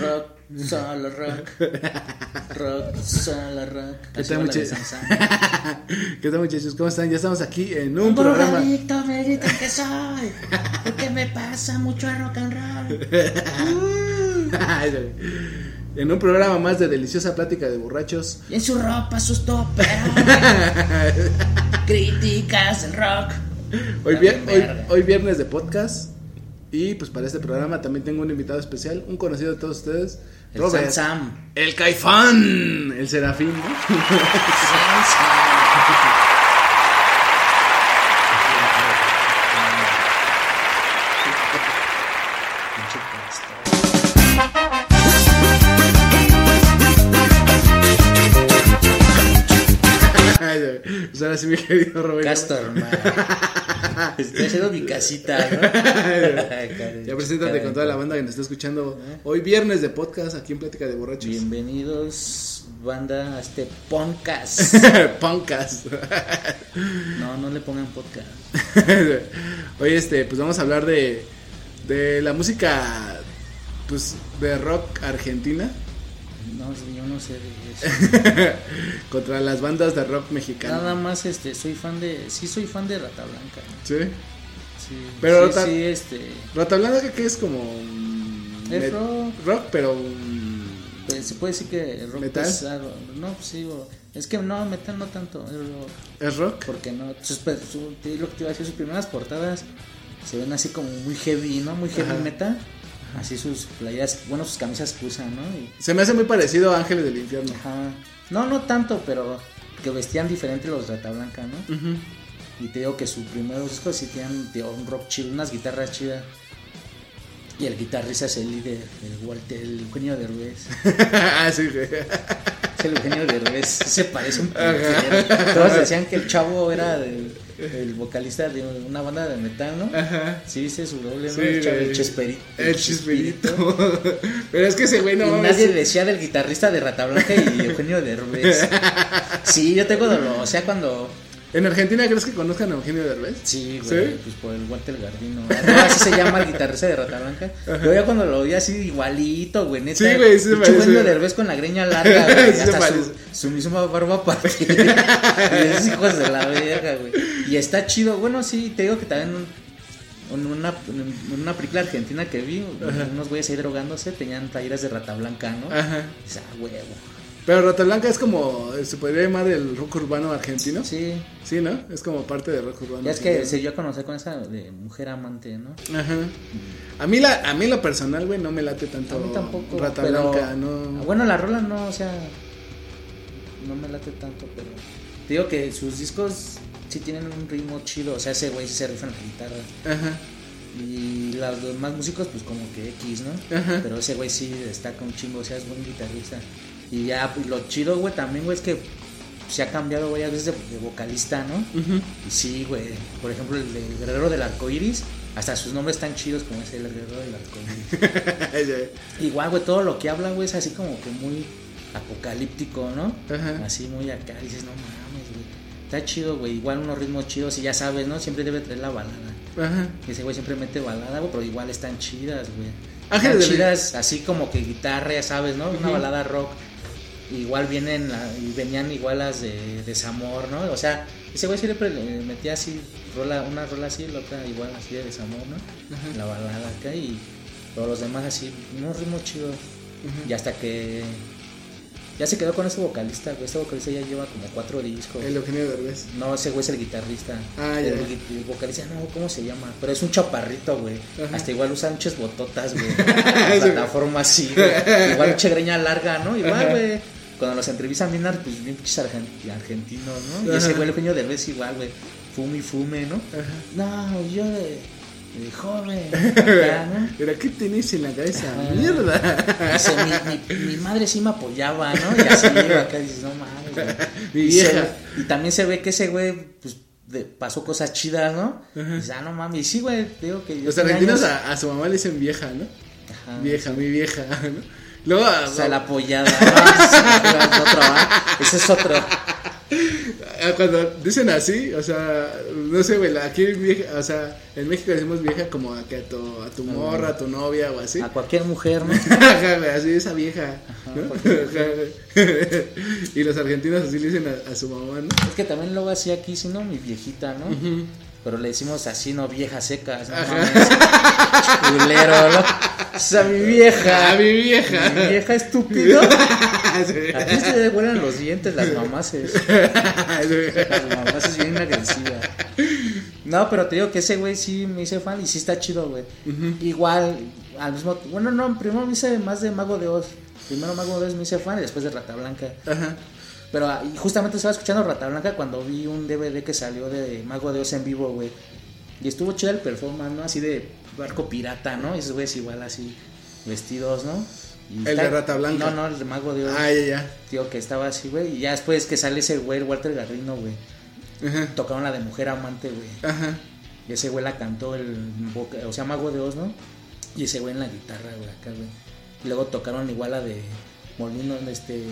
Rock, solo rock. Rock, solo rock. ¿Qué tal, muchachos? ¿Qué tal, muchachos? ¿Cómo están? Ya estamos aquí en un Un programa. drogadicto me dicen que soy. Porque me pasa mucho a rock and roll. en un programa más de deliciosa plática de borrachos. Y en su ropa sus toperos. Críticas del rock. Hoy viernes de podcast. Y pues para este programa también tengo un invitado especial, un conocido de todos ustedes, El Robert. Sam Sam. El Caifán, el Serafín. ¿no? Sam Sam. Pues ahora sí, mi querido Robert. Castor, man. Estoy haciendo mi casita, ¿no? Ya preséntate con toda la banda que nos está escuchando hoy viernes de podcast aquí en Plática de Borrachos. Bienvenidos, banda, a este podcast. Punkcast. No, no le pongan podcast. Hoy este, pues vamos a hablar de, de la música pues de rock argentina No, yo no sé de eso. contra las bandas de rock mexicano. Nada más, este, soy fan de, sí soy fan de Rata Blanca. ¿Sí? Sí, Pero sí, Rata- sí, este, Rata Blanca que es como Es rock. rock, pero pues, se puede decir que rock ¿Metal? pesado. No, pues sí, es que no, metal no tanto, es rock. es rock. Porque no, sus, su- lo que te iba a decir, sus primeras portadas se ven así como muy heavy, ¿no? Muy heavy Ajá. metal. Así sus playeras, bueno, sus camisas que usan, ¿no? Y, Se me hace muy parecido a Ángeles del Infierno. Ajá. No, no tanto, pero que vestían diferente los Rata Blanca, ¿no? Ujú. Y te digo que sus primeros discos sí tenían tío, un rock chido, unas guitarras chidas. Y el guitarrista es el líder, el Walter, el Eugenio Derbez. ah, sí, güey. Es el Eugenio Derbez, se parece un putero. Todos decían que el chavo era del- el vocalista de una banda de metal, ¿no? Ajá. Sí, dice su doble. Sí, el, el Chesperito. El chisperito. pero es que ese güey no y nadie decía del guitarrista de Rata Blanca y Eugenio Derbez. Sí, yo tengo dolor. O sea, cuando. ¿En Argentina crees que conozcan a Eugenio Derbez? Sí, güey, ¿Sí? pues por el Walter Gardino. No, así se llama el guitarrista de Rata Blanca. Yo ya cuando lo vi así igualito, güey, neta. Sí, güey, sí. Eugenio Derbez con la greña larga, güey. Sí hasta su, su misma barba partida. y esos hijos de la verga, güey. Y está chido. Bueno, sí, te digo que también en una, en una película argentina que vi, unos güeyes ahí drogándose tenían playeras de Rata Blanca, ¿no? Ajá. Dices, ah, huevo. Pero Rata Blanca es como, se podría llamar el rock urbano argentino. Sí, Sí. ¿no? Es como parte del rock urbano. Ya es que se dio a conocer con esa de mujer amante, ¿no? Ajá. A mí, la, a mí lo personal, güey, no me late tanto A mí tampoco. Rata pero- Blanca, no. Bueno, la rola no, o sea, no me late tanto, pero te digo que sus discos sí tienen un ritmo chido, o sea, ese güey sí se rifa en la guitarra. Ajá. Y los demás músicos, pues como que X, ¿no? Ajá. Pero ese güey sí destaca un chingo, o sea, es buen guitarrista. Y ya, pues lo chido, güey, también, güey, es que se ha cambiado varias veces de, de vocalista, ¿no? Y sí, güey, por ejemplo, el de Guerrero del Arco Iris, hasta sus nombres tan chidos como ese, el Guerrero del Arco Iris. Igual, güey, todo lo que habla, güey, es así como que muy apocalíptico, ¿no? Ajá. Así muy acá, dices, no mames, güey. Está chido, güey, igual unos ritmos chidos y ya sabes, ¿no? Siempre debe traer la balada. Ajá. Ese güey siempre mete balada, güey, pero igual están chidas, güey. Están chidas, así como que guitarra, ya sabes, ¿no? Una balada rock. Igual vienen, la- y venían igual las de desamor, ¿no? O sea, ese güey siempre le metía así, rola, una rola así, la otra igual así de desamor, ¿no? Ajá. La balada acá y todos los demás así, unos ritmos chidos. Y hasta que Ya se quedó con ese vocalista, güey. Este vocalista ya lleva como cuatro discos. El Eugenio Derbez. No, ese güey es el guitarrista. Ah, ya. el, vocalista, no, ¿cómo se llama? Pero es un chaparrito, güey. Ajá. Hasta igual usa muchas bototas, güey. Plataforma así, güey. Igual mucha greña larga, ¿no? Igual, Ajá. güey. Cuando los entrevistan bien, pues, bien pinches argen- argentinos, ¿no? Y ese Ajá. güey, el Eugenio Derbez igual, güey. Fume y fume, ¿no? No, yo de, de joven. acá, ¿no? ¿Pero qué tenés en la cabeza? Ajá. Mierda. Dice, mi, mi, mi madre sí me apoyaba, ¿no? Y así, acá dices, no mames, güey. Y se- vieja. y también se ve que ese güey, pues, de- pasó cosas chidas, ¿no? Ajá. Y dices, ah, no mames. Y sí, güey, digo que. Los tiene argentinos años- a, a su mamá le dicen vieja, ¿no? Ajá. Vieja, mi vieja, ¿no? Luego, O sea, la apoyada. ¿no? Ese es otro, ¿ah? Ese es otro. a- cuando dicen así, o sea, no sé, güey, aquí vieja, o sea, en México decimos vieja como a, que a, tu, a tu morra, a tu novia o así. A cualquier mujer, ¿no? Ajá, güey, así esa vieja. y los argentinos así le dicen a, a su mamá, ¿no? Es que también luego así aquí, si no, mi viejita, ¿no? Pero le decimos así, no, viejas secas, no mames. Culero, ¿no? O sea, mi vieja. A mi vieja. Mi vieja estúpido. Sí. Aquí se vuelan los dientes las mamases. Las mamases bien agresivas. No, pero te digo que ese güey sí me hice fan y sí está chido, güey. Igual, al mismo Bueno, no, primero me hice más de Mago de Oz. Primero Mago de Oz me hice fan y después de Rata Blanca. Ajá. Pero ah, justamente estaba escuchando Rata Blanca cuando vi un DVD que salió de Mago de Oz en vivo, güey. Y estuvo chido el performance, ¿no? Así de barco pirata, ¿no? Y esos güeyes igual así, vestidos, ¿no? Y ¿El de Rata Blanca? No, no, el de Mago de Oz. Ah, ya, ya. Tío, que estaba así, güey. Y ya después que sale ese güey, el Walter Garrino, güey. Ajá. Tocaron la de Mujer Amante, güey. Ajá. Y ese güey la cantó el. O sea, Mago de Oz, ¿no? Y ese güey en la guitarra, güey, acá, güey. Y luego tocaron igual la de Molino, este.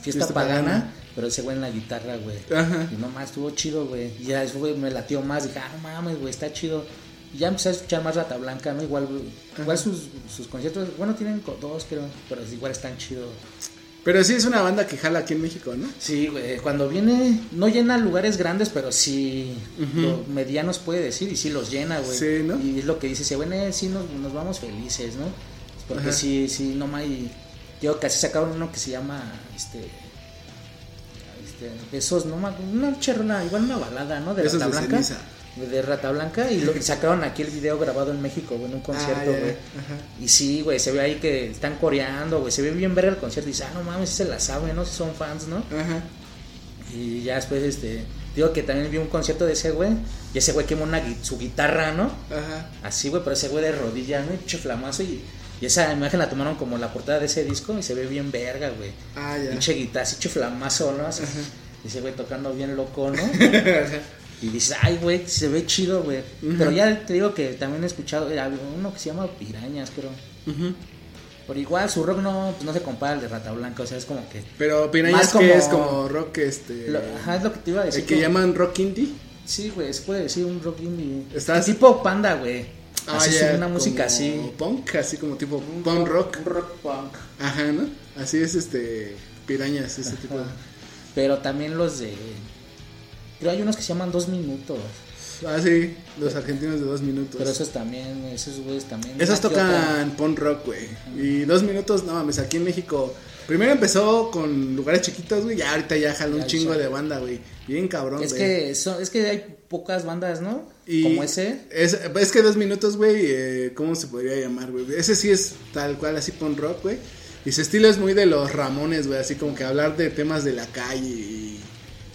Fiesta, Fiesta pagana, Pagana. pero ese güey en la guitarra, güey. Ajá. Y nomás estuvo chido, güey. Y ya eso, güey, me latió más. Dije, ah, no mames, güey, está chido. Y ya empecé a escuchar más Rata Blanca, ¿no? Igual, güey, igual sus, sus conciertos, bueno, tienen dos, creo, pero igual están chidos. Pero sí es una banda que jala aquí en México, ¿no? Sí, güey, cuando viene, no llena lugares grandes, pero sí lo- medianos puede decir, y sí los llena, güey. Sí, ¿no? Y es lo que dice, se bueno, eh, sí nos, nos vamos felices, ¿no? Porque Ajá. sí, sí, no más, y yo casi sacaron uno que se llama, este, este, besos, no una charla, igual una balada, ¿no? De Besos Rata de Blanca. ceniza. De Rata Blanca, y, lo, sacaron aquí el video grabado en México, güey, en un concierto, Ah, güey. ajá. Y sí, güey, se ve ahí que están coreando, güey, se ve bien ver el concierto y dice, ah, no mames, se la saben, ¿no? Si son fans, ¿no? Ajá. Y ya después, este, digo que también vi un concierto de ese güey, y ese güey quemó una, su guitarra, ¿no? Ajá. Así, güey, pero ese güey de rodilla, ¿no? Y pinche flamazo, y, y esa imagen la tomaron como la portada de ese disco, y se ve bien verga, güey. Ah, ya. Pinche guitarra, así, pinche flamazo, ¿no? Así, y ese güey tocando bien loco, ¿no? Y dices, ay, güey, se ve chido, güey. Pero ya te digo que también he escuchado, uno que se llama Pirañas, creo. Ujú. Pero igual su rock no, pues no se compara al de Rata Blanca, o sea, es como que... Pero Pirañas que es como rock, este... lo- ajá, es lo que te iba a decir. el que como- llaman rock indie. Sí, güey, se puede decir un rock indie. Estás- Tipo panda, güey. Así Ah, ya, es una música como así. Punk, así como tipo punk rock. Un rock punk. Ajá, ¿no? Así es este Pirañas, ese tipo de... Pero también los de... Creo hay unos que se llaman dos minutos. Ah, sí, los argentinos de dos minutos. Pero esos también, esos güeyes también. Esos tocan punk rock, güey. Y dos minutos, no mames, aquí en México. Primero empezó con lugares chiquitos, güey. Ya ahorita ya jala un chingo de banda, güey. Bien cabrón, Es que, son, es que hay pocas bandas, ¿no? Y Como ese. Es, es que dos minutos, güey, eh, ¿cómo se podría llamar, güey? Ese sí es tal cual, así punk rock, güey. Y su estilo es muy de los Ramones, güey. Así como que hablar de temas de la calle y,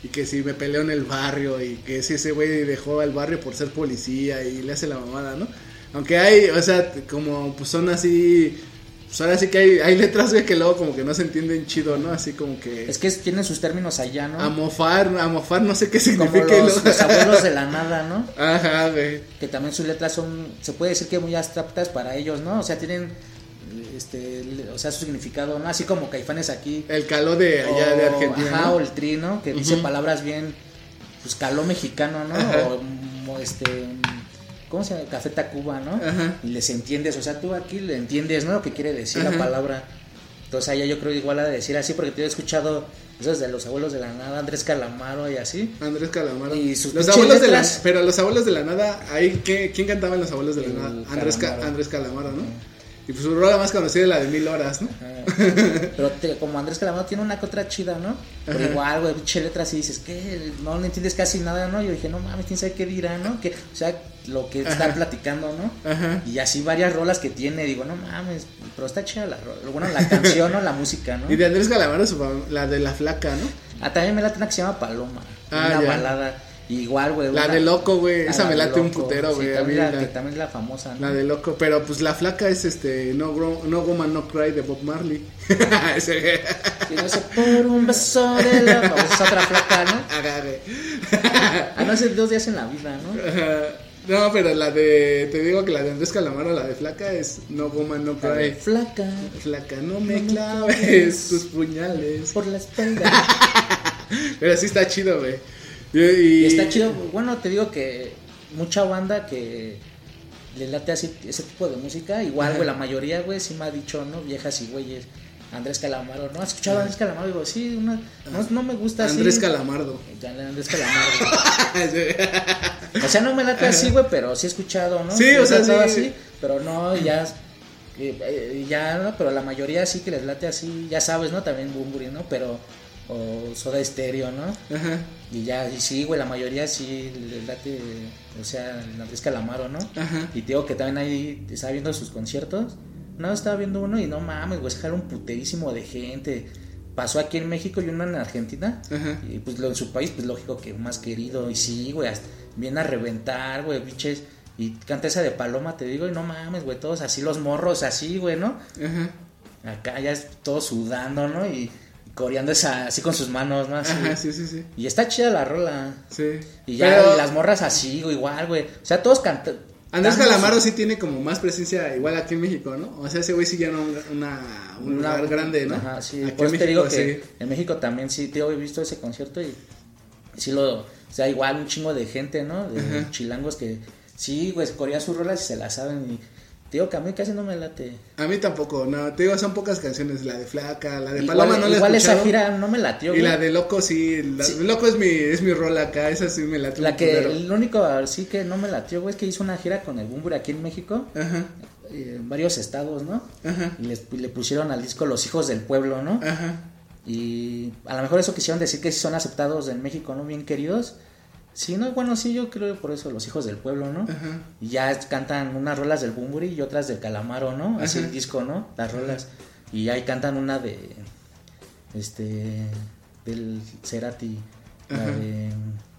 y que si me peleo en el barrio y que si ese güey dejó al barrio por ser policía y le hace la mamada, ¿no? Aunque hay, o sea, como pues son así... Pues ahora sí que hay, hay letras, que luego como que no se entienden chido, ¿no? Así como que... Es que tienen sus términos allá, ¿no? Amofar, amofar, no sé qué significa. los, abuelos de la nada, ¿no? Ajá, güey. que también sus letras son, se puede decir que muy abstractas para ellos, ¿no? O sea, tienen, este, o sea, su significado, ¿no? Así como Caifanes aquí. El calor de allá de Argentina. Ajá, ¿no? o el tri, ¿no? Que dice palabras bien, pues caló mexicano, ¿no? Ajá. O, mm, este, mm, ¿cómo se llama? Café Tacuba, ¿no? Ajá. Y les entiendes, o sea, tú aquí le entiendes, ¿no? Lo que quiere decir Ajá. la palabra. Entonces allá yo creo igual a decir así, porque te he escuchado esos de los abuelos de la nada, Andrés Calamaro y así. Andrés Calamaro. Y sus los abuelos de la, pero los abuelos de la nada, ahí ¿qué- ¿quién cantaba en los abuelos de la nada? Andrés, Ca- Calamaro. Andrés Calamaro, ¿no? Y pues su rola más conocida es la de Mil Horas, ¿no? Ajá. Pero te- como Andrés Calamaro tiene una que otra chida, ¿no? Pero Ajá. igual, güey, pinche letras y dices, ¿qué? No le entiendes casi nada, ¿no? Yo dije, no mames, quién sabe qué dirá, ¿no? Que, o sea, lo que está Ajá. platicando, ¿no? Ajá. Y así varias rolas que tiene, digo, no mames, pero está chida la rola. Bueno, la canción, ¿no? La música, ¿no? Y de Andrés Calamaro, la de La Flaca, ¿no? Ah, también me late una que se llama Paloma. Ah, una ya. balada. Igual, güey. La una- de Loco, güey. Esa la me late un putero, güey. también, la, la- que también es la famosa, ¿no? La de loco, pero pues la flaca es este No, Gro- no Woman No Cry de Bob Marley. Ese- no sé, por un beso de la... Pues es otra flaca, ¿no? Agarre. Ah, no, hace dos días en la vida, ¿no? No, pero la de te digo que la de Andrés Calamaro, la de flaca es No Woman No Cry. Flaca. Flaca, no me claves tus puñales. Por la espalda. Pero sí está chido, güey. Y, y- Y está chido. Bueno, te digo que mucha banda que le late así ese tipo de música. Igual, Ajá. güey, la mayoría, güey, sí me ha dicho, ¿no? Viejas y güeyes. Andrés Calamaro, ¿no? ¿Has escuchado a Andrés Calamaro? Digo, sí, una- no, no me gusta así. Andrés Calamardo. Andrés Calamaro. O sea, no me late así, güey, pero sí he escuchado, ¿no? Sí, o sea, sí. así, pero no, ya. eh, eh, ya, ¿no? Pero la mayoría sí que les late así, ya sabes, ¿no? También Bumburi, ¿no? Pero. O Soda Estéreo, ¿no? Ajá. Y ya, y sí, güey, la mayoría sí les late, o sea, Andrés Calamaro, ¿no? Ajá. Y te digo que también ahí estaba viendo sus conciertos. No, estaba viendo uno y no mames, güey, se un puterísimo de gente. Pasó aquí en México y uno en Argentina. Ajá. Y pues lo en su país, pues lógico que más querido. Y sí, güey, hasta viene a reventar, güey, biches. Y canta esa de Paloma, te digo, y no mames, güey, todos así, los morros así, güey, ¿no? Ajá. Acá ya es todos sudando, ¿no? Y coreando esa, así con sus manos, ¿no? Así. Ajá, sí, sí, sí. Y está chida la rola. Sí. Y ya Pero y las morras así, igual, güey. O sea, todos cantan. Andrés Calamaro sí tiene como más presencia igual aquí en México, ¿no? O sea, ese güey sí ya no una, un una- lugar grande, ¿no? Ajá, sí. Aquí Por en eso te digo que sí. en México también sí, tío, he visto ese concierto y sí lo, o sea, igual un chingo de gente, ¿no? De Ajá. chilangos que sí, güey, corean sus rolas y se las saben y te digo que a mí casi no me late. A mí tampoco, no, te digo, son pocas canciones, la de Flaca, la de igual Paloma no la igual esa gira no me latió, Y güey. la de Loco sí, la Sí. Loco es mi, es mi rol acá, esa sí me late La que, el único sí que no me latió, güey, es que hizo una gira con el Bumbur aquí en México, Ajá, eh, en varios estados, ¿no? ajá, Y les- le pusieron al disco Los Hijos del Pueblo, ¿no? ajá. Y a lo mejor eso quisieron decir que sí son aceptados en México, ¿no? Bien queridos. Sí, no, bueno, sí, yo creo por eso los hijos del pueblo, ¿no? Ajá. Y ya cantan unas rolas del Bumburi y otras del Calamaro, ¿no? Así Ajá. el disco, ¿no? Las rolas. Y ahí cantan una de. Este. Del Cerati. La de.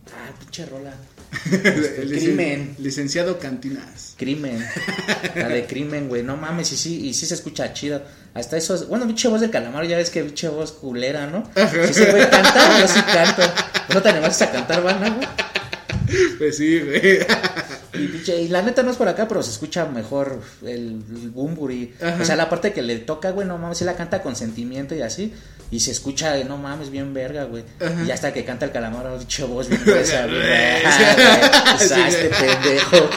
Ah, pinche rola. Este, licen- crimen. Licenciado Cantinas. Crimen. La de crimen, güey. No mames, y sí, y sí se escucha chido. Hasta eso. Bueno, pinche voz del calamaro, ya ves que pinche voz culera, ¿no? Si ese güey canta, yo sí canto. ¿No te animas a cantar banda, güey? Pues sí, güey. Y, y la neta no es por acá, pero se escucha mejor el, el Bumburi. O sea, la parte que le toca, güey, no mames, sí la canta con sentimiento y así. Y se escucha, no mames, bien verga, güey. Ajá. Y hasta que canta el calamaro, pinche voz bien gruesa, güey. Sea, este pendejo.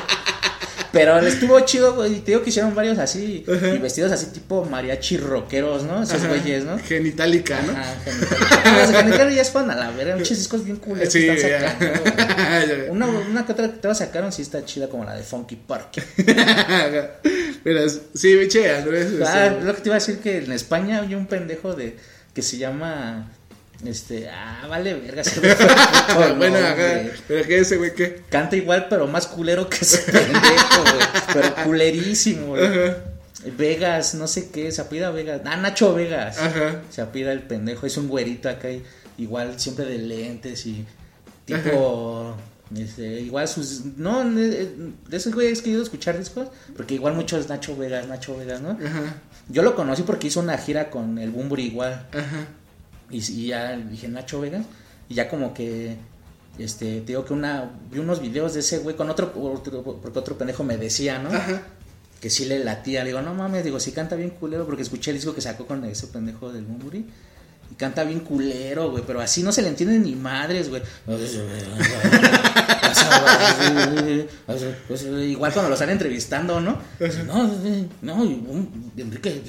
Pero estuvo chido, güey. Te digo que hicieron varios así. Ajá. Y vestidos así tipo mariachi rockeros, ¿no? Esos Ajá. güeyes, ¿no? Genitalica, ¿no? Ajá, Genitalica. Genitalica ya es fan a la verga. Muchos discos bien culeros Sí, que están sacando, güey. Una, una que otra que te sacaron sí está chida como la de Funky Park. Pero sí, biche, Andrés. Ah, este, lo que te iba a decir que en España hay un pendejo de que se llama este, ah, vale verga, se me fue bueno, ajá. Pero que ese güey que. Canta igual pero más culero que ese pendejo, güey, pero culerísimo, güey. Ajá. Vegas, no sé qué, se apida Vegas. Ah, Nacho Vegas. Ajá. Se apida el pendejo, es un güerito acá, igual siempre de lentes y tipo. Este, igual sus. No, de de esos güeyes que he ido a escuchar discos, porque igual muchos Nacho Vegas, Nacho Vegas, ¿no? Ajá. Yo lo conocí porque hizo una gira con el Bumburi igual. Ajá. Y, y ya dije Nacho Vegas. Y ya como que. Este, te digo que una. Vi unos videos de ese güey con otro, otro- Porque otro pendejo me decía, ¿no? Ajá. que sí le latía. Le digo, no mames, digo, sí canta bien culero, porque escuché el disco que sacó con ese pendejo del Bumburi. Y canta bien culero, güey, pero así no se le entiende ni madres, güey. Igual cuando lo están entrevistando, ¿no? No, no, Enrique,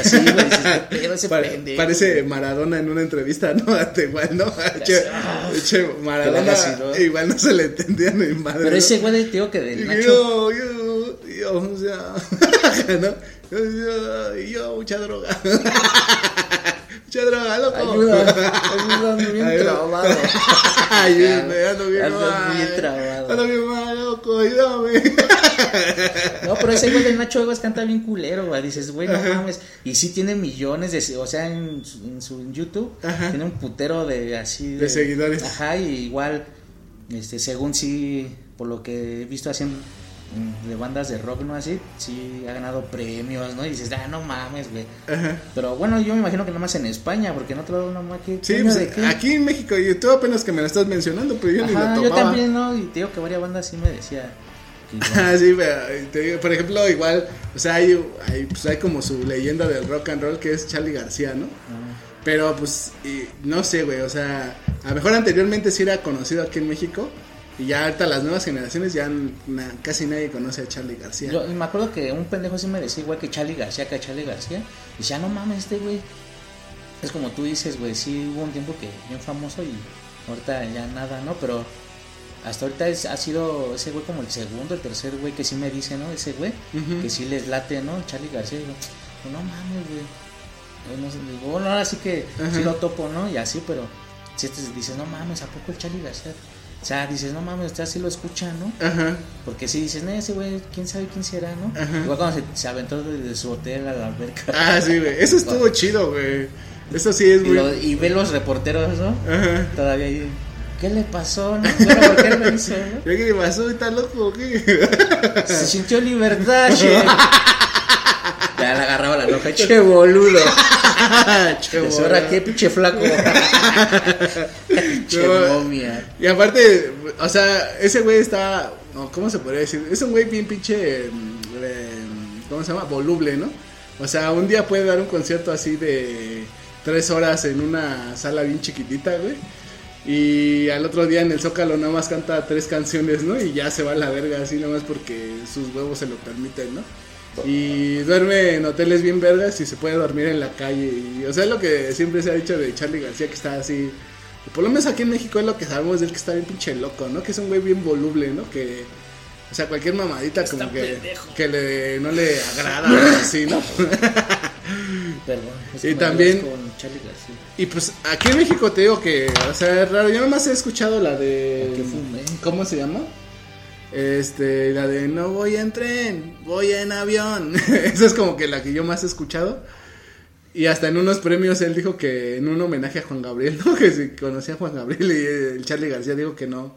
así, güey, dices, ¿qué pedo ese pendejo? parece Maradona en una entrevista, ¿no? Igual, ¿no? Che, ah, che, Maradona igual no se le entendía ni madre. Pero ese güey, digo que del Y Nacho. Yo, yo, yo, o sea, ¿no? Y yo, mucha droga. mucha droga, loco. Ayuda, ayuda, ando bien Ayuda. ando bien Ando mal. bien. Ando bien mal, loco, ayúdame. No, pero ese güey del Nacho Vegas canta bien culero, güey. Dices, güey, no mames. Y sí tiene millones de. O sea, en su, en su YouTube Ajá. tiene un putero de así. De seguidores. Ajá, y igual, este, según sí, por lo que he visto en- de bandas de rock, ¿no? Así, sí ha ganado premios, ¿no? Y dices, ah, no mames, güey. Ajá. Pero bueno, yo me imagino que nomás en España, porque en otro lado nomás que. Sí, pues de aquí en México, y tú apenas que me lo estás mencionando, pero yo ni lo yo topaba. también, ¿no? Y te digo que varias bandas sí me decía. Ah, sí, pero, te digo, por ejemplo, igual, o sea, hay, hay, pues, hay como su leyenda del rock and roll que es Charlie García, ¿no? Ah. Pero pues, y, no sé, güey, o sea, a lo mejor anteriormente sí era conocido aquí en México y ya ahorita las nuevas generaciones ya na- casi nadie conoce a Charlie García. Yo me acuerdo que un pendejo sí me decía, güey, que Charlie García, que Charlie García. Y ya no mames, este güey. Es como tú dices, güey, sí hubo un tiempo que bien famoso y ahorita ya nada, ¿no? Pero hasta ahorita es- ha sido ese güey como el segundo, el tercer güey que sí me dice, ¿no? Ese güey, que sí les late, ¿no? Charlie García. Y digo, "Pues no mames, güey. Yo no sé, digo, bueno, ahora sí que sí lo topo, ¿no? Y así, pero si te dices, no mames, ¿a poco el Charlie García? O sea, dices, no mames, usted así lo escucha, ¿no? Ajá. Porque si dices, no, ese güey, quién sabe quién será, ¿no? Ajá. Igual cuando se, se aventó desde su hotel a la alberca. Ah, sí, güey, eso estuvo chido, güey. Eso sí es y, muy... lo- y ve los reporteros, ¿no? Ajá. Todavía ahí, ¿qué le pasó, no? Bueno, ¿por qué lo hizo, no? ¿Qué le pasó? ¿Está loco qué? Se sintió libertad, che. Le agarraba la loca, che boludo. Che, ahora qué pinche flaco. che momia. Y aparte, o sea, ese güey está, ¿cómo se podría decir? Es un güey bien pinche, mm, eh, ¿cómo se llama? Voluble, ¿no? O sea, un día puede dar un concierto así de tres horas en una sala bien chiquitita, güey. Y al otro día en el Zócalo nada más canta tres canciones, ¿no? Y ya se va a la verga así nada más porque sus huevos se lo permiten, ¿no? Y duerme en hoteles bien vergas y se puede dormir en la calle. Y, o sea, es lo que siempre se ha dicho de Charlie García, que está así. Por lo menos aquí en México es lo que sabemos de él, que está bien pinche loco, ¿no? Que es un güey bien voluble, ¿no? Que, o sea, cualquier mamadita como que, que le, no le agrada o así, ¿no? Perdón. es Y que también- Con Charlie García. y pues aquí en México te digo que, o sea, es raro. Yo nomás he escuchado la de. ¿Cómo se llama? Este, la de no voy en tren, voy en avión. Esa es como que la que yo más he escuchado. Y hasta en unos premios él dijo que en un homenaje a Juan Gabriel, ¿no? Que si conocía a Juan Gabriel y el Charlie García dijo que no.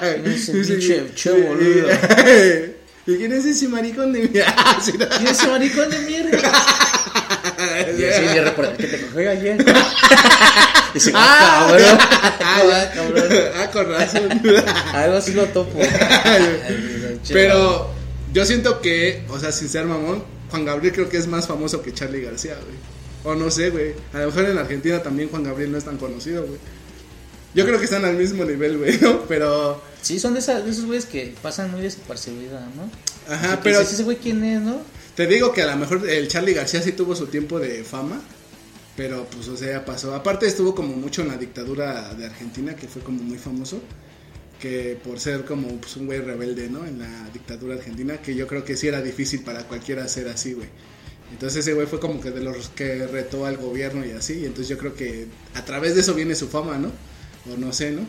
¿Quién es el Sí, pinche sí. boludo? ¿Y quién es ese maricón de no. ¿Quién es ese maricón de mierda? Y así de repente, que te cogió ayer. Dice, ah, cabrón. Ah, cabrón. Ah, con razón. Algo así lo topo. Pero yo siento que, o sea, sin ser mamón, Juan Gabriel creo que es más famoso que Charlie García, güey. O no sé, güey. A lo mejor en Argentina también Juan Gabriel no es tan conocido, güey. Yo creo que están al mismo nivel, güey, ¿no? Pero, Sí, son de, esas, de esos güeyes que pasan muy desapercibidas, ¿no? ajá, pero ese güey quién es, ¿no? Te digo que a lo mejor el Charlie García sí tuvo su tiempo de fama. Pero, pues, o sea, pasó. Aparte, estuvo como mucho en la dictadura de Argentina, que fue como muy famoso. Que por ser como pues, un güey rebelde, ¿no? En la dictadura argentina, que yo creo que sí era difícil para cualquiera ser así, güey. Entonces ese güey fue como que de los que retó al gobierno y así. Y entonces yo creo que a través de eso viene su fama, ¿no? O no sé, ¿no?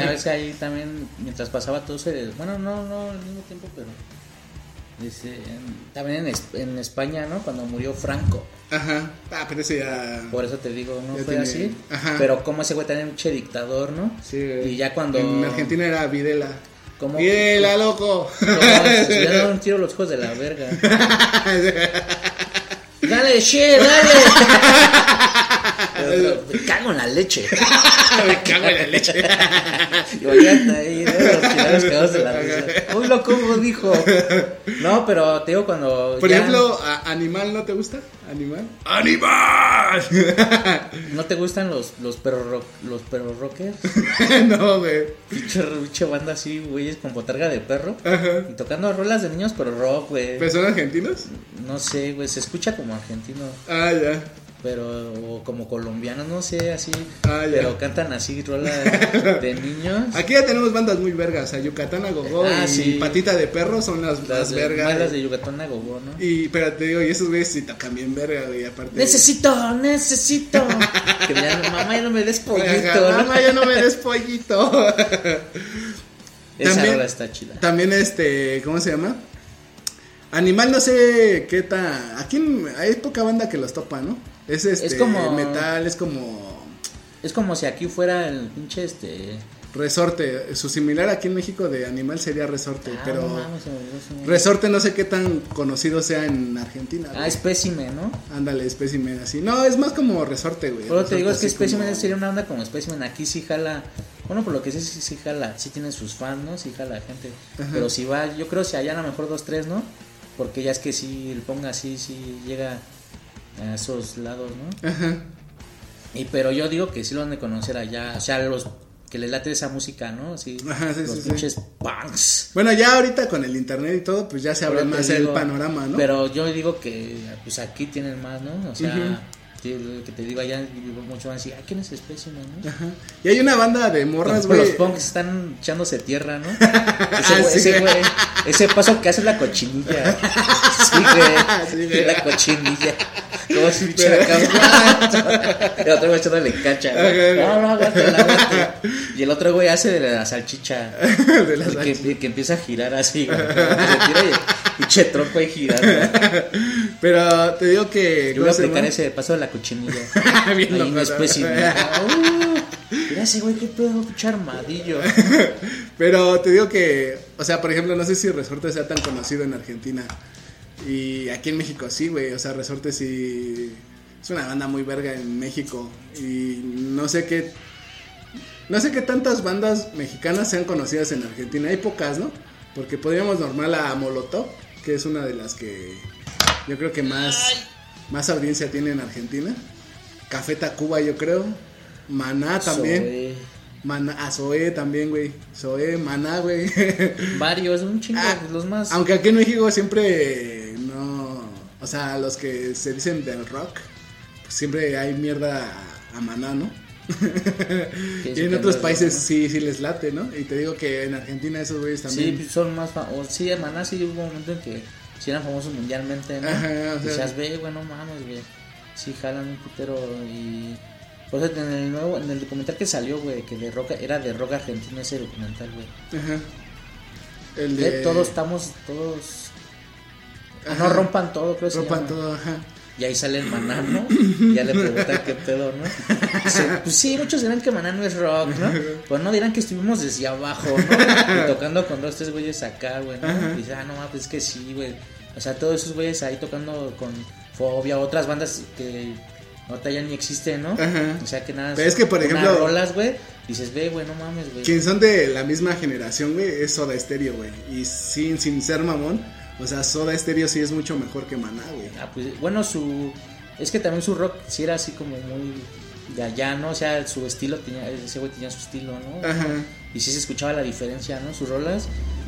A veces ahí también, mientras pasaba todo ese. Bueno, no, no al mismo tiempo, pero. Dice, en- también en, Es- en España, ¿no? Cuando murió Franco. Ajá. Ah, pero ese ya... Por eso te digo, no fue tiene- así. ajá. Pero como ese güey también un che dictador, ¿no? Sí. Y ya cuando. En Argentina era Videla. ¿Cómo? Videla, loco. No, se dieron un tiro los hijos de la verga. Dale, che, dale. Me cago en la leche. Me cago en la leche. Imagínate ahí, ¿no? Los cagados de la risa. Uy, lo como dijo. No, pero te digo cuando. Por ya ejemplo, ¿Animal no te gusta? ¿Animal? ¡Animal! ¿No te gustan los, los perros rock, los perros rockers? no, güey. Pinche, pinche banda así, güeyes, con botarga de perro. Ajá. Y tocando rolas de niños, pero rock, güey. ¿Pero son argentinos? No sé, güey, se escucha como argentino. Ah, ya. Pero como colombianos, no sé, así, Ah, pero cantan así rolas de niños. Aquí ya tenemos bandas muy vergas, o sea, Yucatán a Gogó Ah, y sí. Patita de Perro son las, las, Las, de, vergas. las de Yucatán a Gogó, ¿no? Y, pero te digo, y esos güeyes sí tocan bien verga, güey, aparte. Necesito, necesito. que ya, mamá, ya no me des pollito. Mamá, ya no me des pollito. Esa También- rola está chida. También este, ¿cómo se llama? Animal no sé qué tan... Aquí hay poca banda que los topa, ¿no? Es este Es como- metal, es como Es como si aquí fuera el pinche este. resorte. Su similar aquí en México de animal sería resorte, Ah, pero no mames, me resorte no sé qué tan conocido sea en Argentina. Ah, güey. espécimen, ¿no? Ándale, espécimen así. No, es más como resorte, güey. Pero te digo, es que espécimen como- sería una onda como espécimen. Aquí sí jala. Bueno, por lo que sé, sí, sí jala. Sí tiene sus fans, ¿no? Sí jala gente. Ajá. Pero si va, yo creo si allá a lo mejor dos, tres, ¿no? Porque ya es que si el ponga así, sí llega a esos lados, ¿no? Ajá. Y pero yo digo que sí lo han de conocer allá. O sea, los que les late esa música, ¿no? Sí, Ajá, sí, los sí, sí. pinches punks. Bueno, ya ahorita con el internet y todo, pues ya se abre más digo, el panorama, ¿no? Pero yo digo que pues aquí tienen más, ¿no? O sea, lo que te digo allá mucho van a decir, ah, ¿quién es no? Ajá. Y hay una banda de morras, güey. los punks están echándose tierra, ¿no? Ese, Ah, güey, ese, güey, ese paso que hace la cochinilla. Sí, güey. Sí, güey. La cochinilla. Como si pinche acá. El otro güey echándole cacha. güey. No, no, aguántala, aguántala. Y el otro güey hace de la salchicha. de las que, que empieza a girar así, güey. Se tira y pinche tronco ahí girando. Pero te digo que. Yo voy a ¿cómo se aplicar ese paso de la cochinilla. Bien Ahí ¿no? espécimen. Uh, Mira ese güey, qué pedo, pinche armadillo. Pero te digo que, o sea, por ejemplo, no sé si Resorte sea tan conocido en Argentina. Y aquí en México sí, güey. O sea, Resorte sí. Es una banda muy verga en México. Y no sé qué. No sé qué tantas bandas mexicanas sean conocidas en Argentina. Hay pocas, ¿no? Porque podríamos normal a Molotov, que es una de las que yo creo que más, más audiencia tiene en Argentina. Café Tacuba, yo creo. Maná también. Zoe. Maná, a Zoé también, güey. Zoé, Maná, güey. Varios, un chingo, Ah, los más. Aunque aquí en México siempre no. O sea, los que se dicen del rock, pues siempre hay mierda a, a Maná, ¿no? y en otros países bueno. sí, sí les late, ¿no? Y te digo que en Argentina esos güeyes Sí, también. pues, son más famosos. Sí, hermana, sí hubo un momento en que sí eran famosos mundialmente, ¿no? Ajá, o sea- Decías, ve, güey, no mames, güey. Sí, jalan un putero y. Por eso en el nuevo, en el documental que salió, güey, que de rock, era de rock argentino ese documental, güey. Ajá. El de. Todos estamos, todos. Ajá. No rompan todo, creo que Rompan todo, ajá. Y ahí sale el maná, ¿no? Ya le preguntan qué pedo, ¿no? Dice, pues sí, muchos dirán que maná no es rock, ¿no? Pues no dirán que estuvimos desde abajo, ¿no? Y tocando con dos, tres güeyes acá, güey, ¿no? Y dice, ah, no, pues es que sí, güey. O sea, todos esos güeyes ahí tocando con Fobia, otras bandas que ahorita ya ni existen, ¿no? Ajá. O sea, que nada. Pero es que, por ejemplo- rolas, güey, dices, ve, güey, no mames, güey. Quien son de la misma generación, güey, es Soda Stereo, güey. Y sin, sin ser mamón, o sea, Soda Stereo sí es mucho mejor que Maná, güey. Ah, pues, bueno, su. Es que también su rock sí era así como muy. De allá, ¿no? O sea, su estilo tenía. Ese güey tenía su estilo, ¿no? Ajá. Y sí se escuchaba la diferencia, ¿no? Sus rolas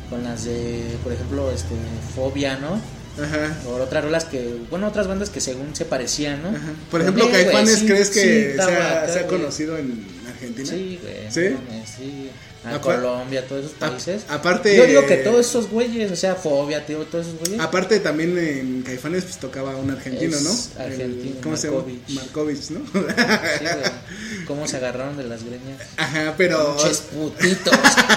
con las de, por ejemplo, este, Fobia, ¿no? Ajá. O otras rolas que, bueno, otras bandas que según se parecían, ¿no? Ajá. Por Pero, ejemplo, Caifanes, sí, ¿crees sí, que acá, sea güey. conocido en Argentina? Sí, güey. ¿Sí? no mames, sí. A Colombia, todos esos A- países. aparte- Yo digo que todos esos güeyes, o sea, Fobia, tío, todos esos güeyes. Aparte también en Caifanes pues tocaba un argentino, Es ¿no? argentino, El- ¿Cómo Markovich. se llama? Markovich, ¿no? Sí, güey. Cómo se agarraron de las greñas. Ajá, pero... Pinches putitos.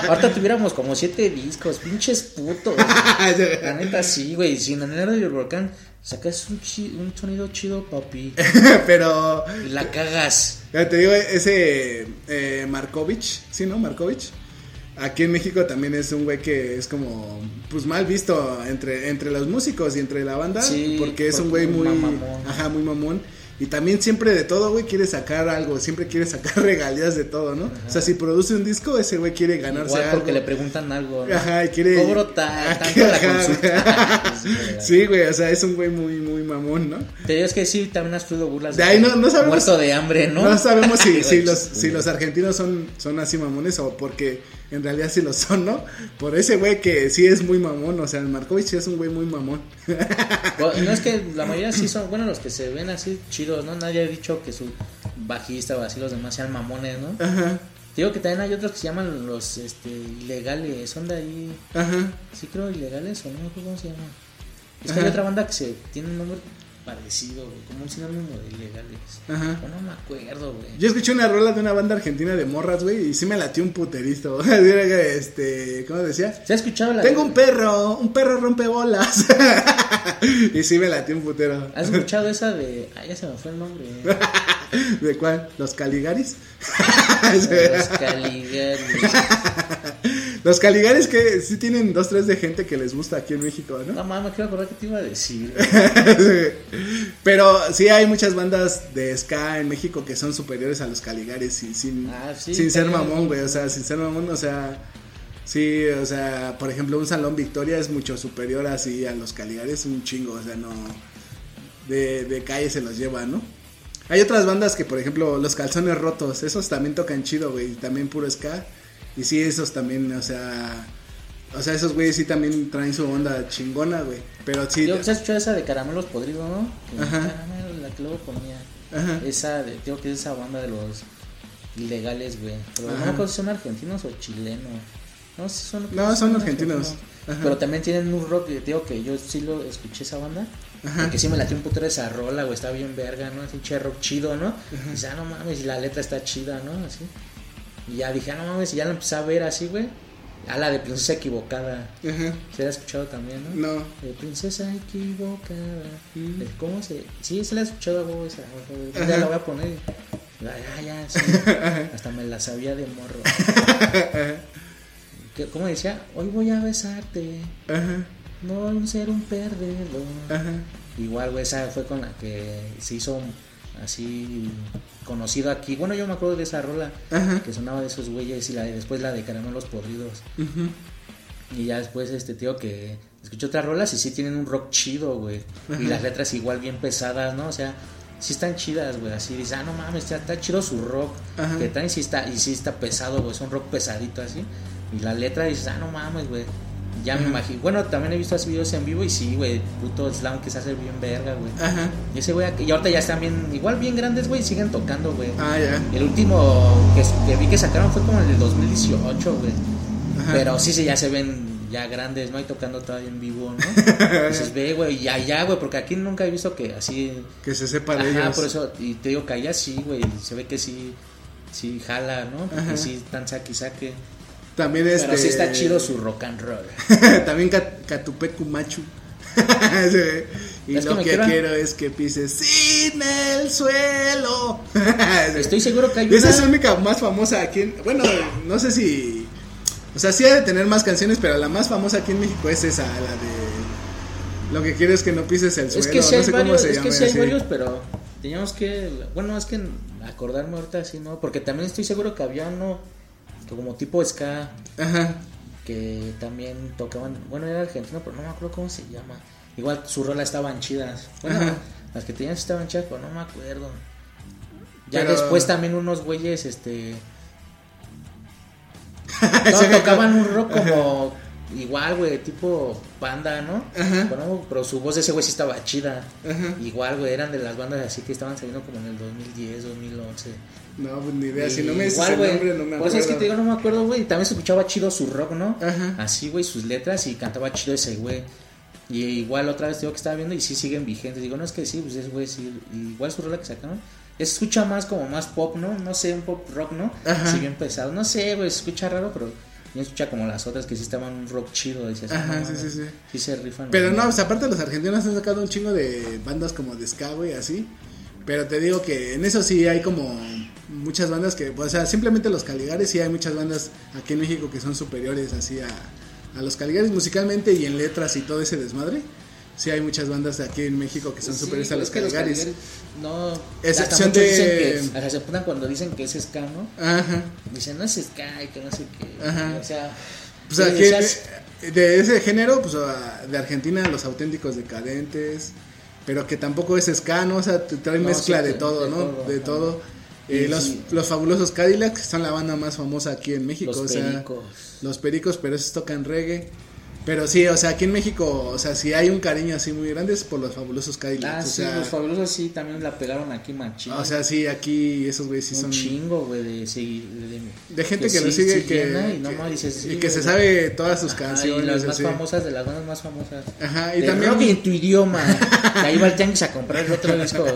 Ahorita tuviéramos como siete discos, pinches putos. La neta sí, güey. Sin anhelo del volcán, sacas un, chi- un sonido chido, papi. pero... La cagas. Ya te digo, ese eh, Markovich, ¿sí, no? Markovich. Aquí en México también es un güey que es como, pues mal visto entre, entre los músicos y entre la banda. Sí, porque es un güey muy, mamón. ajá, muy mamón. Y también siempre de todo, güey, quiere sacar algo, siempre quiere sacar regalías de todo, ¿no? O sea, si produce un disco, ese güey quiere ganarse Igual algo. porque le preguntan algo. ¿no? Ajá, y quiere... Cobro ta- tanto la consulta. sí, güey, o sea, es un güey muy, muy mamón, ¿no? Te digo es que sí, también has podido burlas. De ahí no- no sabemos- Muerto de hambre, ¿no? No sabemos si, si los, si los argentinos son, son así mamones o porque en realidad sí lo son, ¿no? Por ese güey que sí es muy mamón, o sea, el Markovich sí es un güey muy mamón. Bueno, no es que la mayoría sí son, bueno, los que se ven así chidos, ¿no? Nadie ha dicho que su bajista o así los demás sean mamones, ¿no? Ajá, Digo que también hay otros que se llaman los este, ilegales, son de ahí, ajá. sí creo ilegales o no cómo se llama. Es que Ajá. hay otra banda que se tiene un nombre parecido, güey, como un sinónimo de ilegales. Ajá. Pero no me acuerdo, güey. Yo escuché una rola de una banda argentina de morras, güey, y sí me latió un puterito. este, ¿cómo decía? ¿Se ha escuchado la Tengo un perro, un perro rompe bolas. y sí me latió un putero. ¿Has escuchado esa de... Ah, ya se me fue el nombre. ¿De cuál? ¿Los Caligaris? Los Caligaris. Los Caligaris que sí tienen dos, tres de gente que les gusta aquí en México, ¿no? No mames, quiero acordar que te iba a decir. Pero sí hay muchas bandas de ska en México que son superiores a los Caligaris y sin, Ah, sí, sin ser mamón, güey. O sea, sin ser mamón, o sea, sí, o sea, por ejemplo, un Salón Victoria es mucho superior así a los Caligaris, un chingo, o sea, no. De, de calle se los lleva, ¿no? Hay otras bandas que, por ejemplo, los calzones rotos, esos también tocan chido, güey, también puro ska. Y sí, esos también, o sea. O sea, esos güeyes sí también traen su onda chingona, güey. Pero sí. Yo ¿se has escuchado esa de caramelos podridos, ¿no? Ajá. Caramelo, la que luego ponía. Ajá. Esa, de, que es esa banda de los ilegales, güey. Pero no Ajá. si son argentinos o chilenos. No, sí son, No, son argentinos. Ajá. Pero también tienen un rock, digo que yo sí lo escuché esa banda. Ajá. Porque sí me latió un putero esa rola, güey. Está bien verga, ¿no? Es un che rock chido, ¿no? Y dice, ah, no mames, y la letra está chida, ¿no? Así. Y ya dije, ah, no mames, y ya la empecé a ver así, güey. A la de Princesa Equivocada. Ajá. ¿Se la has escuchado también, no? No. De princesa equivocada. Mm. ¿Cómo se.? Sí, se la he escuchado a huevo esa. Ajá. Ya la voy a poner. Ya, ya, ya, sí. Hasta me la sabía de morro. ¿Qué- ¿Cómo decía? Hoy voy a besarte. Ajá. No ser un perdedor. Ajá. Igual, güey, esa fue con la que se hizo así conocido aquí. Bueno, yo me acuerdo de esa rola Ajá. que sonaba de esos güeyes y la de- después la de Caramelos Podridos. Y ya después, este tío que escuché otras rolas y sí tienen un rock chido, güey. Y las letras igual bien pesadas, ¿no? O sea, sí están chidas, güey. Así dices, ah, no mames, está, está chido su rock. Ajá. Que traen sí está, y sí está pesado, güey. Es un rock pesadito así. Y la letra dices, ah, no mames, güey. Ya me imagino. Bueno, también he visto así videos en vivo y sí, güey. Puto slam que se hace bien verga, güey. Ajá. Y ese güey, y ahorita ya están bien, igual bien grandes, güey. y Siguen tocando, güey. Ah, ya. El último que, que vi que sacaron fue como el del 2018, güey. Ajá. Pero sí, sí, ya se ven ya grandes, ¿no? Y tocando todavía en vivo, ¿no? Dices, ve, güey, ya, ya, güey, porque aquí nunca he visto que así... Que se sepa de Ajá, ellos. por eso, y te digo que allá sí, güey, se ve que sí, sí jala, ¿no? Porque Ajá. sí están saque y saque. También este. Pero sí está chido su rock and roll. También Cat- Catupecu Machu. Y lo que quiero- quiero es que pises sin el suelo. Estoy seguro que hay esa una- es la única más famosa aquí en, Bueno, no sé si. O sea, sí ha de tener más canciones, pero la más famosa aquí en México es esa, la de. Lo que quiero es que no pises el suelo. Es que sí hay no sé cómo se es llama que sí hay varios, pero teníamos que, bueno, es que acordarme ahorita así, ¿no? Porque también estoy seguro que había uno como tipo ska Ajá. que también tocaban, bueno, era argentino, pero no me acuerdo cómo se llama. Igual sus rolas estaban chidas. Bueno, Ajá. las que tenían estaban chidas, pero no me acuerdo. Ya Pero- después también unos güeyes, este... No, tocaban un rock como igual, güey, tipo banda, ¿no? Ajá. Bueno, pero su voz de ese güey sí estaba chida. Ajá. Igual, güey, eran de las bandas así que estaban saliendo como en el 2010, 2011. No, pues ni idea. Si no me dices igual, el nombre, no me Pues es que te digo, no me acuerdo, güey. También se escuchaba chido su rock, ¿no? Ajá. Así, güey, sus letras y cantaba chido ese güey. Y igual otra vez digo que estaba viendo y sí siguen vigentes. Digo, no es que sí, pues ese güey sí. Igual su rola que sacaron. Escucha más como más pop, ¿no? No sé, un pop rock, ¿no? Ajá. Sí, bien pesado. No sé, güey, se escucha raro, pero no escucha como las otras que sí estaban un rock chido. Ajá, no, sí, sí, sí. Sí se rifan. Pero no, pues aparte los argentinos han sacado un chingo de bandas como de ska, güey, así. Pero te digo que en eso sí hay como muchas bandas que, o sea, simplemente los Caligares sí hay muchas bandas aquí en México que son superiores así a, a los Caligares musicalmente y en letras y todo ese desmadre. Sí hay muchas bandas de aquí en México que son Sí, superiores a los los Caligares. Caligaris, No, Excepción de- dicen que, hasta se ponen cuando dicen que es ska, ¿no? Ajá. Dicen, no es ska y que no sé qué. Ajá. O sea, Pues aquí, o sea, es- de ese género, pues de Argentina, los auténticos decadentes, pero que tampoco es ska, ¿no? O sea, trae No, mezcla sí, de todo, de ¿no? todo, de todo. Eh, los, sí. los fabulosos Cadillacs son la banda más famosa aquí en México. Los o sea, pericos. los pericos, pero esos tocan reggae. Pero sí, o sea, aquí en México, o sea, si hay un cariño así muy grande es por los fabulosos Cadillacs. Ah, o, sí, sea, los fabulosos sí, también la pegaron aquí machín. o sea, sí, aquí esos güeyes sí un son... chingo, güey, de, seguir- de, De gente que, sí, lo sigue, sí que, y, no, que- más dices, sí, y que se sabe todas sus Ajá, canciones. Y las más así. famosas, de las bandas más famosas. Ajá, y de también... rock en tu idioma. Y ahí va el tianguis a comprar el otro disco.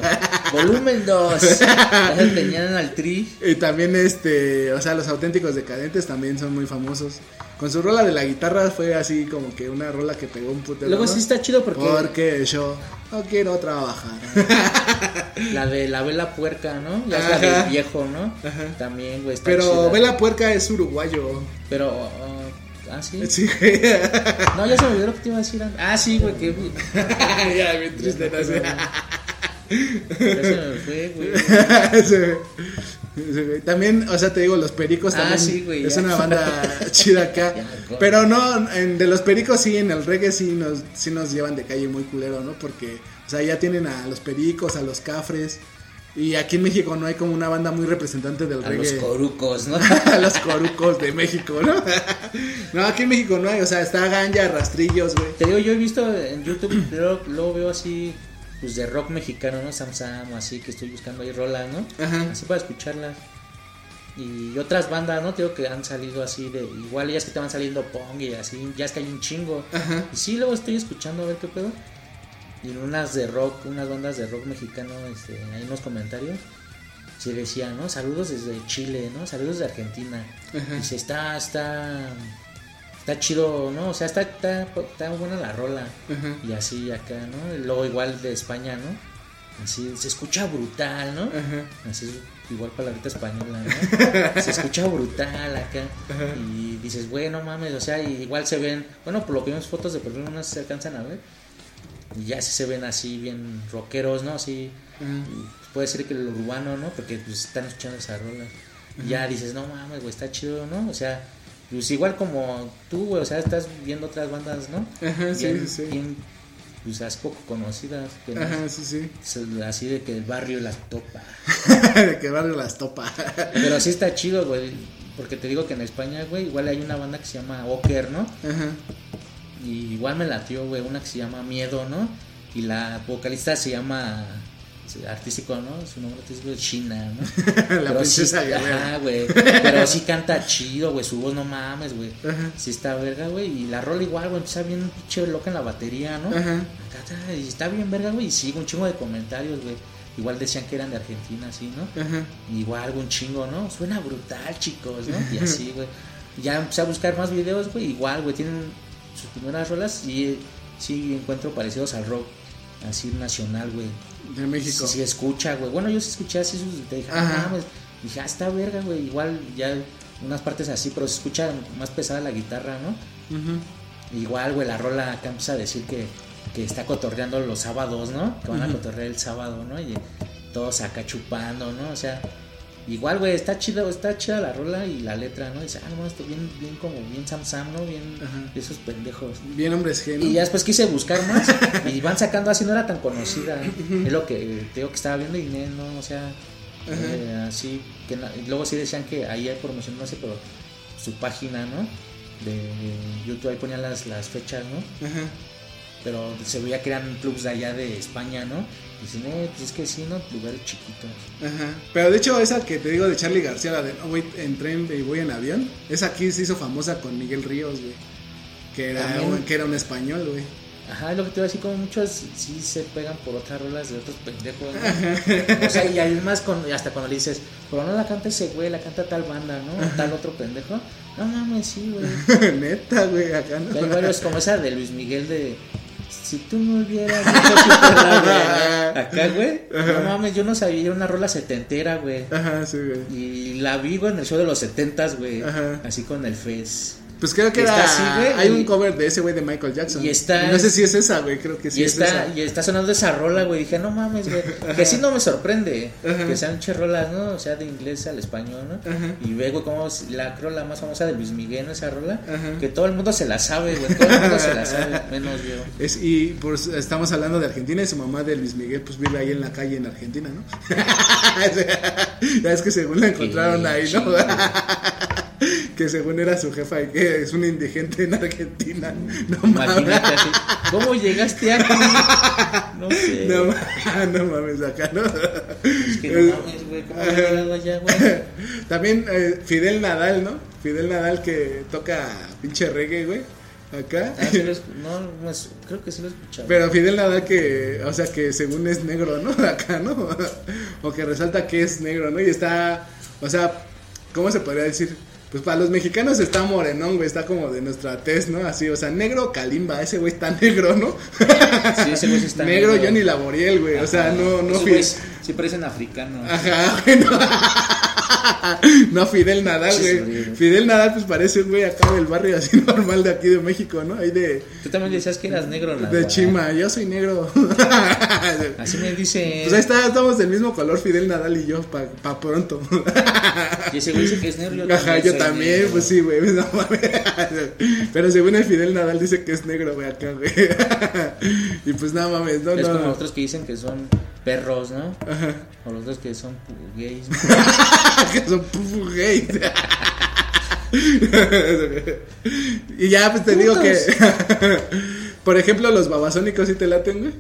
Volumen 2. Ya se tenían al tri. Y también este, o sea, los auténticos decadentes también son muy famosos. Con su rola de la guitarra fue así como que una rola que pegó un putero. Luego sí está chido porque Porque yo no quiero trabajar. la de la vela puerca, ¿no? La Ajá. del viejo, ¿no? Ajá. También, güey, está Pero chida. Vela Puerca es uruguayo. Pero, uh, ah, sí. Sí, güey. No, ya se me olvidó lo que te iba a decir. antes. Ah, sí, güey, que. ya, bien triste, no sé. Ya se me fue, güey. También, o sea, te digo, los pericos Ah, también sí, güey, es ya. una banda chida acá. Pero no, en- de los pericos sí, en el reggae sí nos, sí nos llevan de calle muy culero, ¿no? Porque, o sea, ya tienen a los pericos, a los cafres. Y aquí en México no hay como una banda muy representante del A los reggae. corucos, ¿no? a los corucos de México, ¿no? no, aquí en México no hay, o sea, está ganja, rastrillos, güey. Te digo, yo he visto en YouTube, pero luego veo así, pues de rock mexicano, ¿no? Sam Sam, así que estoy buscando ahí rolas, ¿no? Ajá. Así para escucharlas. Y otras bandas, ¿no? Te digo que han salido así de. Igual ellas que te van saliendo pong y así, ya es que hay un chingo. Ajá. Y sí, luego estoy escuchando a ver qué pedo. Y en unas de rock, unas bandas de rock mexicano, este, hay unos comentarios. Se decía, ¿no? Saludos desde Chile, ¿no? Saludos de Argentina. Ajá. Dice, está, está, está chido, ¿no? O sea, está, está, está buena la rola. Y así acá, ¿no? Y luego igual de España, ¿no? Así, se escucha brutal, ¿no? Ajá. Así, igual palabrita española, ¿no? Se escucha brutal acá. Y dices, bueno, mames, o sea, y igual se ven, bueno, por lo que vemos fotos de perfil, no se alcanzan a ver. Y ya sí se ven así bien rockeros, ¿no? Así, puede ser que el urbano, ¿no? Porque pues están escuchando esa rola. Y ya dices, no mames, güey, está chido, ¿no? O sea, pues igual como tú, güey, o sea, estás viendo otras bandas, ¿no? Ajá, sí, Bien- sí, sí. bien, pues as poco conocidas. Que no- Ajá, sí, sí. así de que el barrio las topa. de que barrio las topa. Pero sí está chido, güey. Porque te digo que en España, güey, igual hay una banda que se llama Oker, ¿no? Ajá. Y igual me latió, güey, una que se llama Miedo, ¿no? Y la vocalista se llama artístico, ¿no? Su nombre artístico es China, ¿no? La princesa sí. Ajá, güey. Pero sí canta chido, güey. Su voz no mames, güey. Sí está verga, güey. Y la rola igual, güey. Empieza bien pinche loca en la batería, ¿no? Ajá. Y está bien verga, güey. Y sigue un chingo de comentarios, güey. Igual decían que eran de Argentina, así, ¿no? Ajá. Igual un chingo, ¿no? Suena brutal, chicos, ¿no? Y así, güey. Ya empecé a buscar más videos, güey. Igual, güey, tienen sus primeras rolas y sí encuentro parecidos al rock así nacional, güey. De México. Sí, sí escucha, güey. Bueno, yo sí escuché así sus... Te dije, ah, mames. Dije, ah, está verga, güey. Igual ya unas partes así, pero se escucha más pesada la guitarra, ¿no? Igual, güey, la rola acá empieza a decir que, que está cotorreando los sábados, ¿no? Que van a cotorrear el sábado, ¿no? Y todos acá chupando, ¿no? O sea, igual, güey, está chido, está chida la rola y la letra, ¿no? Dice, ah, no, esto bien, bien como, bien Sam Sam, ¿no? Bien Ajá. de esos pendejos. Bien hombres G, ¿no? Y ya después quise buscar más y van sacando así, no era tan conocida. Es lo que te digo que estaba viendo y no, o sea, eh, así, que luego sí decían que ahí hay promoción, no sé, pero su página, ¿no? De YouTube ahí ponían las, las fechas, ¿no? Ajá. Pero se veía que eran clubs de allá de España, ¿no? Dicen, eh, pues es que sí, ¿no? Lugares chiquitos. Ajá. Pero de hecho, esa que te digo de Charlie García, la de no voy en tren y voy en avión, esa aquí se hizo famosa con Miguel Ríos, güey. Que era, un, que era un español, güey. Ajá, lo que te voy a decir, como muchos sí se pegan por otras rolas de otros pendejos, ¿no? O sea, y además con, hasta cuando le dices, pero no la canta ese güey, la canta tal banda, ¿no? Tal otro pendejo. No mames, sí, güey. Neta, güey, acá no. Hay varios como esa de Luis Miguel de si tú me hubieras dicho que güey. Acá, güey. No mames, yo no sabía, era una rola setentera, güey. Ajá, sí, güey. Y la vi, güey, en el show de los setentas, güey. Ajá. Así con el Fez. Pues creo que Está era. así, güey, hay un cover de ese güey de Michael Jackson. Y está- No sé si es esa, güey. Creo que sí y, es está, esa. y está sonando esa rola, güey. Dije, no mames, güey. Que sí no me sorprende Ajá. que sean rolas, ¿no? O sea, de inglés al español, ¿no? Ajá. Y ve, güey, como la creo la más famosa de Luis Miguel, ¿no? Esa rola. Ajá. Que todo el mundo se la sabe, güey. Todo el mundo se la sabe, menos yo. Es, y pues estamos hablando de Argentina y su mamá de Luis Miguel pues vive ahí en la calle en Argentina, ¿no? ya es que según la encontraron Qué ahí, ¿no? que según era su jefa y que es un indigente en Argentina. No Imagínate mames. así. ¿Cómo llegaste aquí? No sé. No, ma- no mames, acá, ¿no? Es que no mames, güey. ¿Cómo he llegado allá, güey? También eh, Fidel Nadal, ¿no? Fidel Nadal que toca pinche reggae, güey. Acá. Ah, sí lo no, pues, creo que sí lo he escuchado. Pero Fidel Nadal que, o sea, que según es negro, ¿no? Acá, ¿no? O que resalta que es negro, ¿no? Y está, o sea, ¿cómo se podría decir? Pues para los mexicanos está morenón, güey, está como de nuestra tez, ¿no? Así, o sea, negro Kalimba, ese güey está negro, ¿no? Sí, ese güey está negro negro. Johnny Laboriel, güey, o sea, no, no Esos Fidel. güeyes Sí parecen africanos. Ajá, güey, no. no Fidel Nadal, güey. Fidel Nadal, pues parece un güey acá del barrio así normal de aquí de México, ¿no? Ahí de, Tú también decías que eras negro, la de verdad. Chima, yo soy negro. Así me dicen. Pues ahí está, estamos del mismo color Fidel Nadal y yo, pa, pa pronto. Y ese güey dice que es negro. yo Ajá, yo también, negro. pues sí, güey. no mames. Pero según el Fidel Nadal dice que es negro, güey, acá, güey. Y pues no mames, no, Es no. como otros que dicen que son perros, ¿no? Ajá. O los otros que son gays. ¿no? Que son pufu gays. y ya, pues te digo que. Por ejemplo, los babasónicos sí te laten, güey.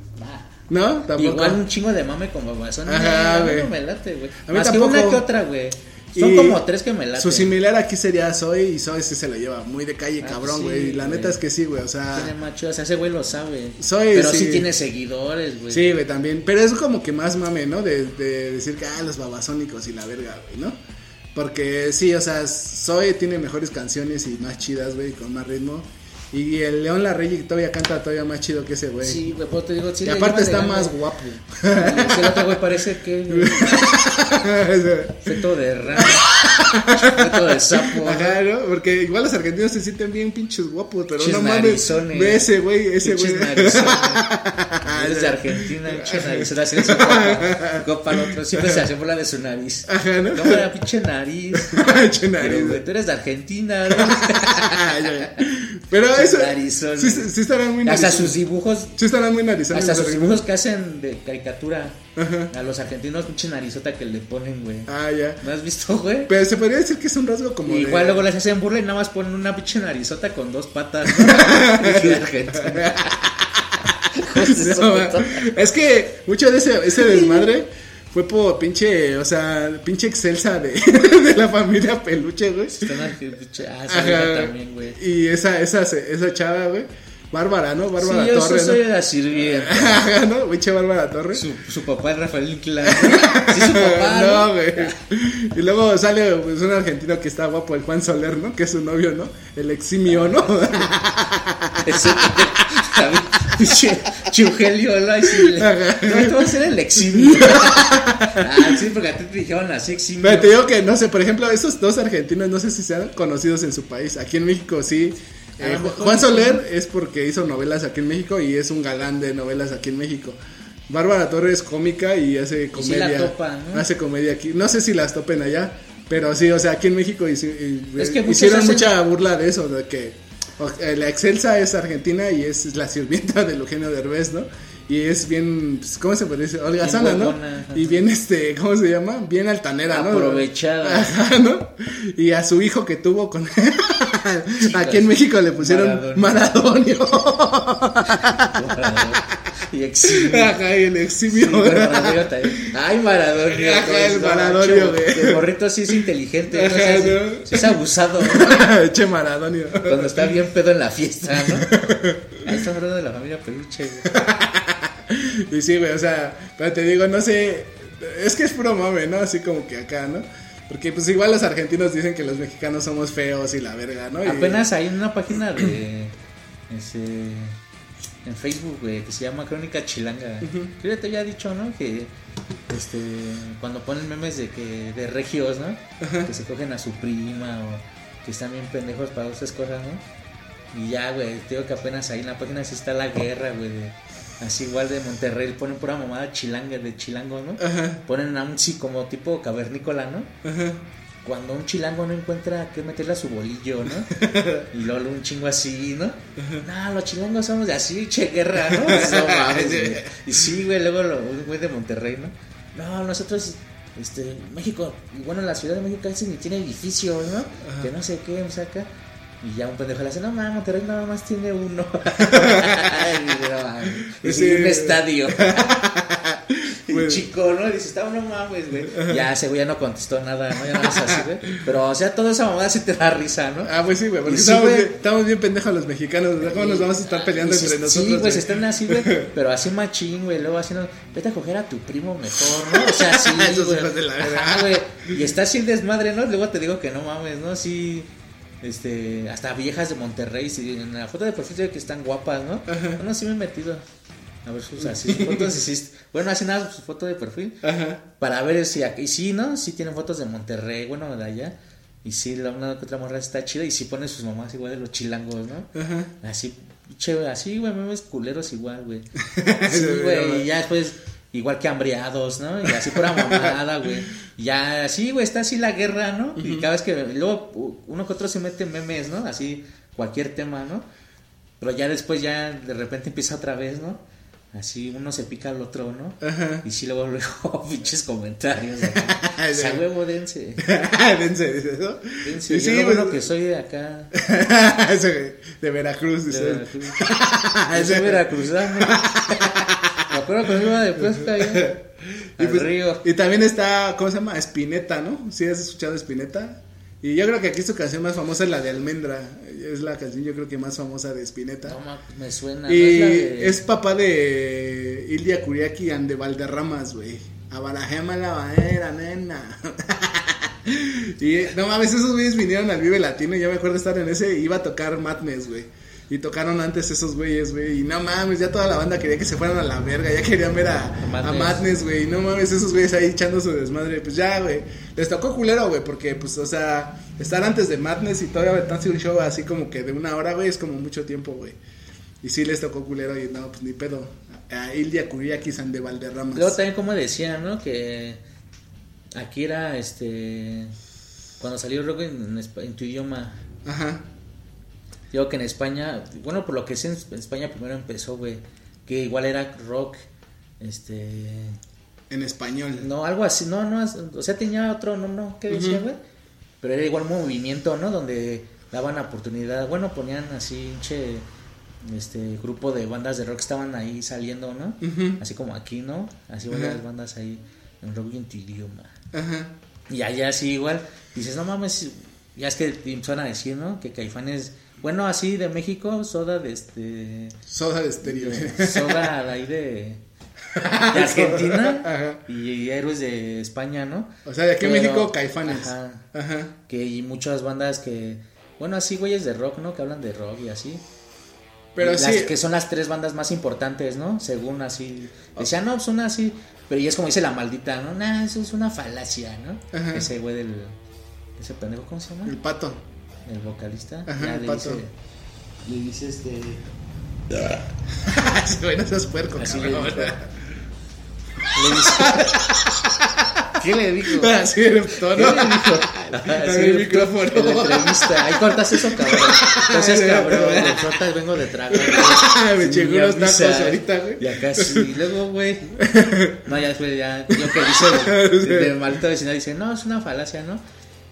¿No? Tampoco. Igual un chingo de mame con babazón. Ajá, güey. No me late, güey. A mí Más tampoco. que una que otra, güey. Son Y como tres que me laten. Su similar aquí sería Zoe y Zoe sí se lo lleva muy de calle, Ah, cabrón, güey. la neta es que sí, güey. O sea. Tiene macho, o sea, ese güey lo sabe. Soy, Pero sí. sí. tiene seguidores, güey. Sí, güey, también. Pero es como que más mame, ¿no? De, de decir que, ah, los babasónicos y la verga, güey, ¿no? Porque sí, o sea, Zoe tiene mejores canciones y más chidas, güey, con más ritmo. Y el León Larregui todavía canta todavía más chido que ese, güey. Sí, güey, pues te digo, sí y aparte está más guapo. Ese otro güey parece que feto de rana, feto de sapo. Ajá, ¿no? Porque igual los argentinos se sienten bien pinches guapos, pero no mames. Ve ese güey, ese güey. Eres de Argentina, pinche nariz. Es su copa. Al otro. Siempre se hace bola de su nariz. Ajá, ¿no? No, era pinche nariz. Pinche Pero, nariz. güey, tú eres de Argentina, ¿no? Pero eso. Narizones. Sí, sí estarán muy Hasta sus dibujos. Sí estarán muy narizones. Hasta sus dibujos que hacen de caricatura Ajá. a los argentinos, pinche narizota que le ponen, güey. Ah, ya. ¿No has visto, güey? Pero se podría decir que es un rasgo como. Y de- igual luego les hacen burla y nada más ponen una pinche narizota con dos patas. ¿no? Es que mucho de ese, ese desmadre fue por pinche, o sea, pinche excelsa de, de la familia peluche, güey. Ah, Ajá. también, güey. Y esa, esa, esa chava, güey. Bárbara, ¿no? Sí, Bárbara yo Torres, soy ¿no? la sirvienta. Ajá, ¿no? Pinche Bárbara Torres. Su, su papá es Rafael Inclán. Sí, su papá. no, ¿no? güey. Y luego sale pues, un argentino que está guapo, el Juan Soler, ¿no? Que es su novio, ¿no? El eximio, ¿no? Chugelio, ¿no? No, tú vas a ser el eximio. Ah, sí, porque a ti te dijeron así eximio. Pero te digo que, no sé, por ejemplo, estos dos argentinos no sé si sean conocidos en su país. Aquí en México sí. Eh, Juan. Soler es porque hizo novelas aquí en México y es un galán de novelas aquí en México. Bárbara Torres es cómica y hace comedia. la topa, ¿no? Hace comedia aquí. No sé si las topen allá, pero sí, o sea, aquí en México hici- y- Es que eh, hicieron hacen- mucha burla de eso, de que la Excelsa es argentina y es la sirvienta del Eugenio Derbez, ¿no? Y es bien, pues, ¿cómo se puede decir? Holgazana, ¿no? Y bien, este, ¿cómo se llama? Bien altanera, ¿no? Aprovechada. Ajá, ¿no? Y a su hijo que tuvo con... Aquí en México le pusieron Maradonio. Y eximio. Ajá, y el. Sí, pero Maradonio también. Ay, Maradonio. Ajá, pues, el no, Maradonio, güey. El morrito sí es inteligente. ¿no? O sea, sí- es abusado. ¿no? che Maradonio. Cuando está bien pedo en la fiesta, ¿no? Ahí está hablando de la familia peluche, güey. Y sí, güey, o sea, pero te digo, no sé, es que es puro mame, ¿no? Así como que acá, ¿no? Porque pues igual los argentinos dicen que los mexicanos somos feos y la verga, ¿no? Y- Apenas hay una página de. Ese, en Facebook, güey, que se llama Crónica Chilanga. Yo ya te había dicho, ¿no? Que este, cuando ponen memes de que de regios, ¿no? Que se cogen a su prima o, que están bien pendejos para esas cosas, ¿no? Y ya, güey, te digo que apenas ahí en la página sí está la guerra, güey, de- así igual de Monterrey, ponen pura mamada chilanga, de chilango, ¿no? Ajá, Ponen a un sí como tipo cavernícola, ¿no? ajá. Cuando un chilango no encuentra qué meterle a su bolillo, ¿no? Y luego un chingo así, ¿no? No, los chilangos somos de así, che guerra, ¿no? No mames, güey. Y sí, güey, luego lo, un güey de Monterrey, ¿no? No, nosotros, este, México, y bueno, la Ciudad de México casi ni tiene edificios, ¿no? Que no sé qué, me saca. Y ya un pendejo le hace, no mames, Monterrey nada más tiene uno. y, no, Sí. un estadio. Y Güey. chico, ¿no? Y dice, está no mames, güey. Ya ese güey ya no contestó nada, ¿no? Ya nada más así, güey. Pero, o sea, toda esa mamada sí te da risa, ¿no? Ah, pues sí, güey, porque sí, estamos, güey. bien, estamos bien pendejos los mexicanos, ¿verdad? ¿Cómo nos vamos a estar peleando entre nosotros? Sí, se están así, güey. Pero así machín, güey. Luego haciendo, vete a coger a tu primo mejor, ¿no? O sea, sí, güey. de la. Ajá, güey. Y está así desmadre, ¿no? Luego te digo que no mames, ¿no? Sí. Este, hasta viejas de Monterrey, sí, en la foto de perfil se ve que están guapas, ¿no? Bueno, sí me he metido a ver sus así fotos, sí, bueno, así nada, su foto de perfil, Ajá. para ver si aquí, sí, ¿no? Sí tienen fotos de Monterrey, bueno, de allá, y sí, la una que otra morra está chida, y sí pone sus mamás igual de los chilangos, ¿no? Ajá. Así, che, así, güey, memes culeros igual, güey. Sí, güey, y ya después, igual que hambriados, ¿no? Y así pura mamada, güey. Y Ya, así, güey, está así la guerra, ¿no? Y cada vez que, luego, uno que otro se mete en memes, ¿no? Así, cualquier tema, ¿no? Pero ya después, ya de repente empieza otra vez, ¿no? Así, uno se pica al otro, ¿no? Ajá. Y sí, luego, luego, pinches comentarios. ¿no? O sea, sí. huevo, dense. Dense, dice eso. Dense. Y Yo sí, lo pues- que soy de acá, de Veracruz, de dice. Veracruz. Yo soy veracruzano. Acuerdo cuando iba de pesca allá Y, pues, río. y también está, ¿cómo se llama? Espineta, ¿no? ¿Sí has escuchado Espineta? Y yo creo que aquí su canción más famosa es la de Almendra. Es la canción yo creo que más famosa de Espineta. No, me suena. ¿no y es de- es papá de Ildia Curiaki and de Valderramas, güey. Abarajema la bandera, nena. y no mames, esos güeyes vinieron al Vive Latino. y Yo me acuerdo estar en ese. Iba a tocar Madness, güey. Y tocaron antes esos güeyes, güey. Y no mames, ya toda la banda quería que se fueran a la verga. Ya querían ver a, a Madness. Güey. No mames, esos güeyes ahí echando su desmadre. Pues ya, güey. Les tocó culero, güey. Porque, pues, o sea, estar antes de Madness y todavía aventarse un show así como que de una hora, güey, es como mucho tiempo, güey. Y sí les tocó culero y no, pues ni pedo. A Ildia Curiaki San de Valderramas. Luego también como decían, ¿no? Que aquí era este cuando salió el rock en tu idioma. Ajá. Digo que en España, bueno, por lo que sé en España primero empezó, güey, que igual era rock este En español. no, algo así, no, no, o sea, tenía otro, no, no, ¿qué decía, güey? Pero era igual un movimiento, ¿no? Donde daban oportunidad, bueno, ponían así, che, este, grupo de bandas de rock estaban ahí saliendo, ¿no? Así como aquí, ¿no? Así varias bandas ahí en rock y en tu idioma. Ajá. Y allá así igual, dices, no mames, ya es que te empezaron a decir, ¿no? Que Caifanes, bueno, así de México, soda de este... Soda de estéreo. de- soda de ahí de... de Argentina Ajá. y héroes de España, ¿no? O sea, de aquí en México, Caifanes. Ajá. Ajá. Que hay muchas bandas que, bueno, así güeyes de rock, ¿no? Que hablan de rock y así. Pero Las sí. que son las tres bandas más importantes, ¿no? Según así. Decían, no, son así. Pero ya es como dice la maldita, ¿no? Nah, eso es una falacia, ¿no? Ajá. Ese güey del. Ese pendejo, ¿cómo se llama? El pato. El vocalista. Ajá, ya el le pato. dice. Le dice este. Sí, güey, no seas puerco, Así le cabrón. dijo. Le dice. ¿Qué le dijo? Así en el tono. ¿Qué le dijo? En Así el micrófono. En la entrevista. Ahí cortas eso, cabrón. Entonces, cabrón, de frutas vengo de trago. Me chingó unos tacos ahorita, güey. Y acá sí. Y luego, güey. No, ya después, ya. Yo que dice de maldita vecindad, dice, no, es una falacia, ¿no?